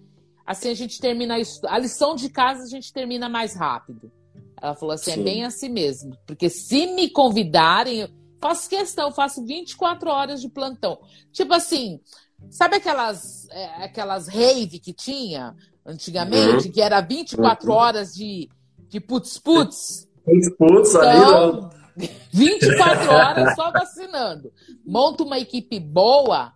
Assim a gente termina a lição de casa, a gente termina mais rápido. Ela falou assim: é Sim. é bem assim mesmo. Porque se me convidarem, eu faço questão, faço 24 horas de plantão. Tipo assim, sabe aquelas, é, aquelas rave que tinha antigamente, uhum. que era 24 uhum. horas de, de putz-putz? Putz-putz então, ali, 24 horas só vacinando. Monta uma equipe boa,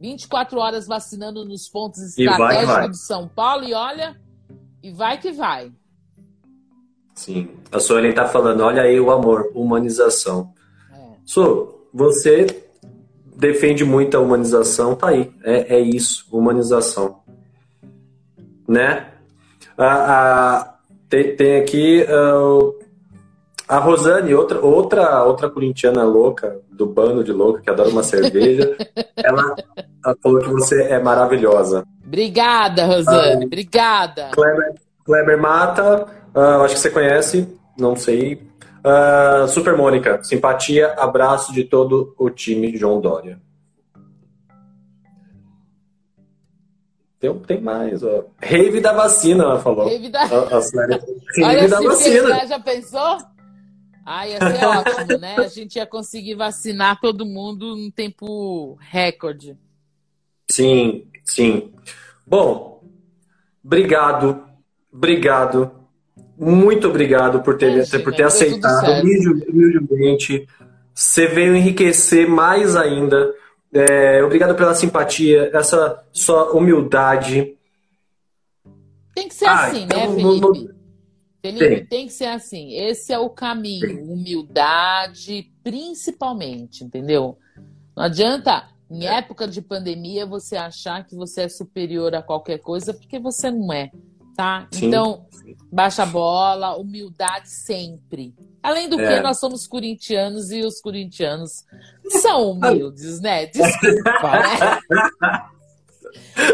24 horas vacinando nos pontos estratégicos vai, vai. de São Paulo e olha, e vai que vai. Sim. A Suelen está falando, olha aí o amor, humanização. É. Su, você defende muito a humanização, tá aí. É, é isso, humanização. Né? Ah, ah, tem, tem aqui uh, a Rosane, outra, outra, outra corintiana louca, do bando de louca, que adora uma cerveja, ela, ela, falou que você é maravilhosa. Obrigada, Rosane, ah, obrigada. Kleber, Kleber Mata, uh, acho que você conhece, não sei. Uh, Super Mônica, simpatia, abraço de todo o time João Dória. Tem, tem mais, ó. Rave da vacina, ela falou. Rave da, a, a, Rave da vacina. já pensou? Ah, ia ser ótimo, né? A gente ia conseguir vacinar todo mundo num tempo recorde. Sim, sim. Bom, obrigado, obrigado, muito obrigado por ter, Imagina, por ter aceitado humildemente. Você veio enriquecer mais ainda. É, obrigado pela simpatia, essa sua humildade. Tem que ser ah, assim, né, então, Felipe? No, no, Felipe, tem. tem que ser assim. Esse é o caminho. Humildade, principalmente, entendeu? Não adianta, em época de pandemia, você achar que você é superior a qualquer coisa, porque você não é, tá? Sim. Então, baixa a bola, humildade sempre. Além do é. que, nós somos corintianos e os corintianos são humildes, né? Desculpa, né?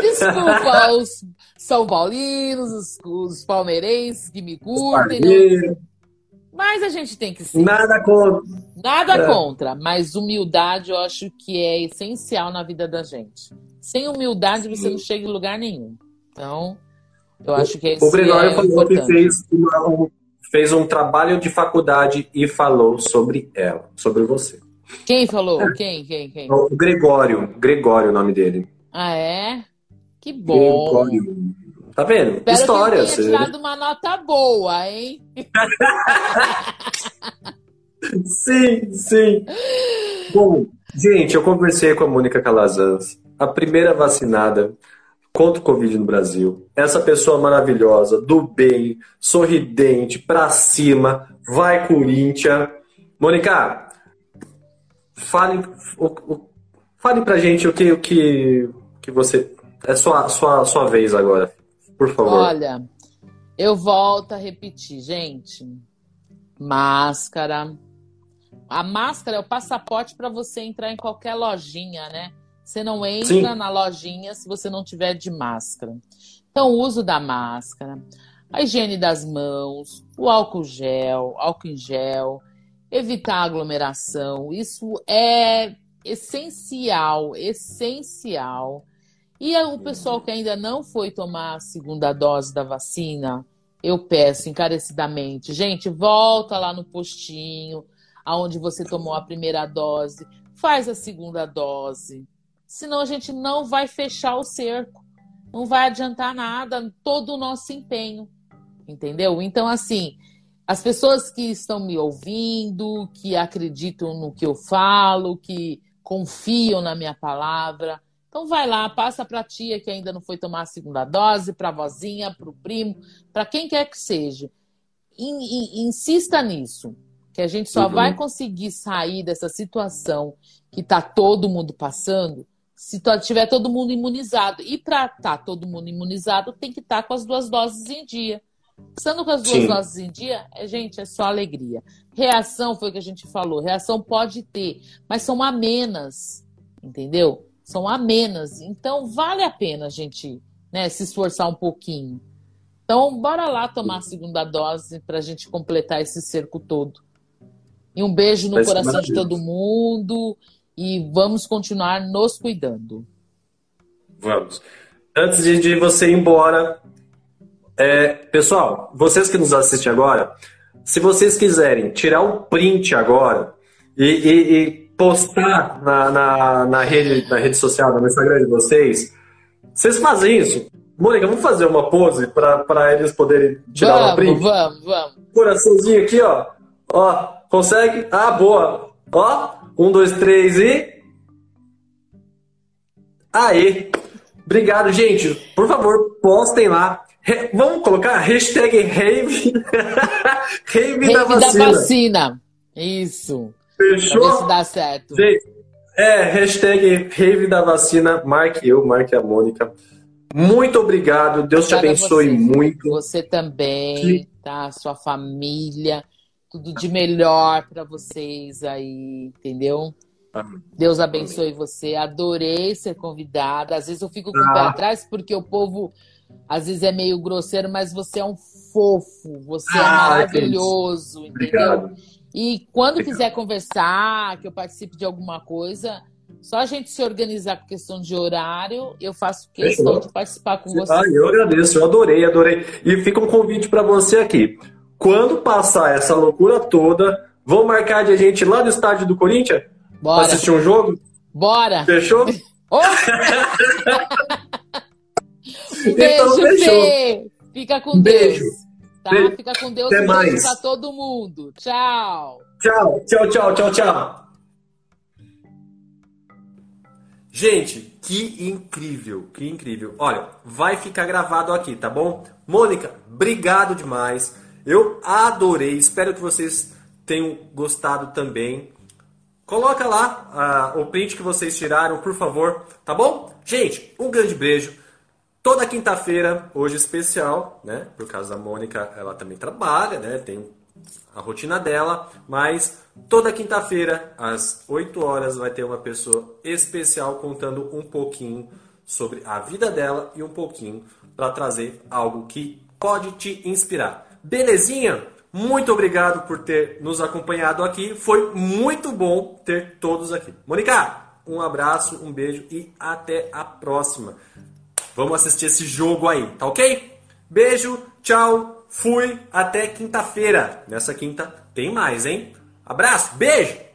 Desculpa os São Paulinos, os, os palmeirenses que me curtem. Não... Mas a gente tem que ser. Nada contra. Nada é. contra, mas humildade eu acho que é essencial na vida da gente. Sem humildade você não chega em lugar nenhum. Então, eu acho que esse O Gregório é falou que fez, uma- um, fez um trabalho de faculdade e falou sobre ela, sobre você. Quem falou? Quem, quem, quem? O Gregório, Gregório é o nome dele. Ah, é? Que bom. Gregório. Tá vendo? Espero História. que ele tenha tirado uma nota boa, hein? Sim, sim. Bom, gente, eu conversei com a Mônica Calazans, a primeira vacinada contra o Covid no Brasil. Essa pessoa maravilhosa, do bem, sorridente, pra cima, vai Corinthians. Mônica, fale, o, o, fale pra gente o que, o que, que você. É sua, sua, sua vez agora, por favor. Olha, eu volto a repetir, gente. Máscara. A máscara é o passaporte para você entrar em qualquer lojinha, né? Você não entra Sim. na lojinha se você não tiver de máscara. Então, o uso da máscara, a higiene das mãos, o álcool gel, álcool em gel, evitar aglomeração, isso é essencial, essencial. E o pessoal que ainda não foi tomar a segunda dose da vacina, eu peço encarecidamente, gente, volta lá no postinho, aonde você tomou a primeira dose, faz a segunda dose. Senão a gente não vai fechar o cerco. Não vai adiantar nada todo o nosso empenho. Entendeu? Então, assim, as pessoas que estão me ouvindo, que acreditam no que eu falo, que confiam na minha palavra, então vai lá, passa para a tia que ainda não foi tomar a segunda dose, para a vozinha, para o primo, para quem quer que seja. In- in- insista nisso, que a gente só Uhum. vai conseguir sair dessa situação que está todo mundo passando se tiver todo mundo imunizado. E para estar todo mundo imunizado, tem que estar com as duas doses em dia. Estando com as duas Sim. doses em dia, é, gente, é só alegria. Reação foi o que a gente falou. Reação pode ter, mas são amenas, entendeu? São amenas. Então, vale a pena a gente né, se esforçar um pouquinho. Então, bora lá tomar a segunda dose para a gente completar esse cerco todo. E um beijo no ser coração de todo mundo. E vamos continuar nos cuidando. Vamos. Antes de, você ir embora, é, pessoal, vocês que nos assistem agora, se vocês quiserem tirar um print agora e, e- e postar na, na, na rede, na rede social, no Instagram de vocês, vocês fazem isso. Mônica, vamos fazer uma pose para eles poderem tirar vamos, print? vamos, vamos. Coraçãozinho aqui, ó. Ó, consegue? Ah, boa. Ó, um, dois, três e. Aê! Obrigado, gente. Por favor, postem lá. Re- Vamos colocar hashtag rave, rave, da Rave da vacina. vacina. Isso. Pra ver se Fechou? dá certo. Gente, é, hashtag rave da vacina. Marque eu, marque a Mônica. Muito obrigado. Deus te Obrigada a abençoe você. muito. Você também, Que- tá? Sua família. Tudo de melhor pra vocês aí, entendeu? Amém. Deus abençoe você. Adorei ser convidada. Às vezes eu fico com o pé Ah. atrás porque o povo às vezes é meio grosseiro, mas você é um fofo, você é Ah, maravilhoso, entendeu? Obrigado. E quando Obrigado. quiser conversar, que eu participe de alguma coisa, só a gente se organizar com questão de horário, eu faço questão Fechou. de participar com você. Ah, eu agradeço, eu adorei, adorei. E fica um convite para você aqui. Quando passar essa loucura toda, vão marcar de a gente lá no estádio do Corinthians Bora, assistir um jogo? bora! Fechou? Um Então, beijo, fechou. Fê! Fica com beijo. Deus. Tá? Beijo. Fica com Deus Até e beijo mais. pra todo mundo. Tchau! Tchau, tchau, tchau, tchau, tchau. Gente, que incrível, que incrível. Olha, vai ficar gravado aqui, tá bom? Mônica, obrigado demais. Eu adorei, espero que vocês tenham gostado também. Coloca lá ah, o print que vocês tiraram, por favor, tá bom? Gente, um grande beijo. Toda quinta-feira, hoje especial, né? Por causa da Mônica, ela também trabalha, né? Tem a rotina dela, mas toda quinta-feira, às 8 horas, vai ter uma pessoa especial contando um pouquinho sobre a vida dela e um pouquinho para trazer algo que pode te inspirar. Belezinha? Muito obrigado por ter nos acompanhado aqui. Foi muito bom ter todos aqui. Mônica, um abraço, um beijo e até a próxima. Vamos assistir esse jogo aí, tá ok? Beijo, tchau, fui, até quinta-feira. Nessa quinta tem mais, hein? Abraço, beijo!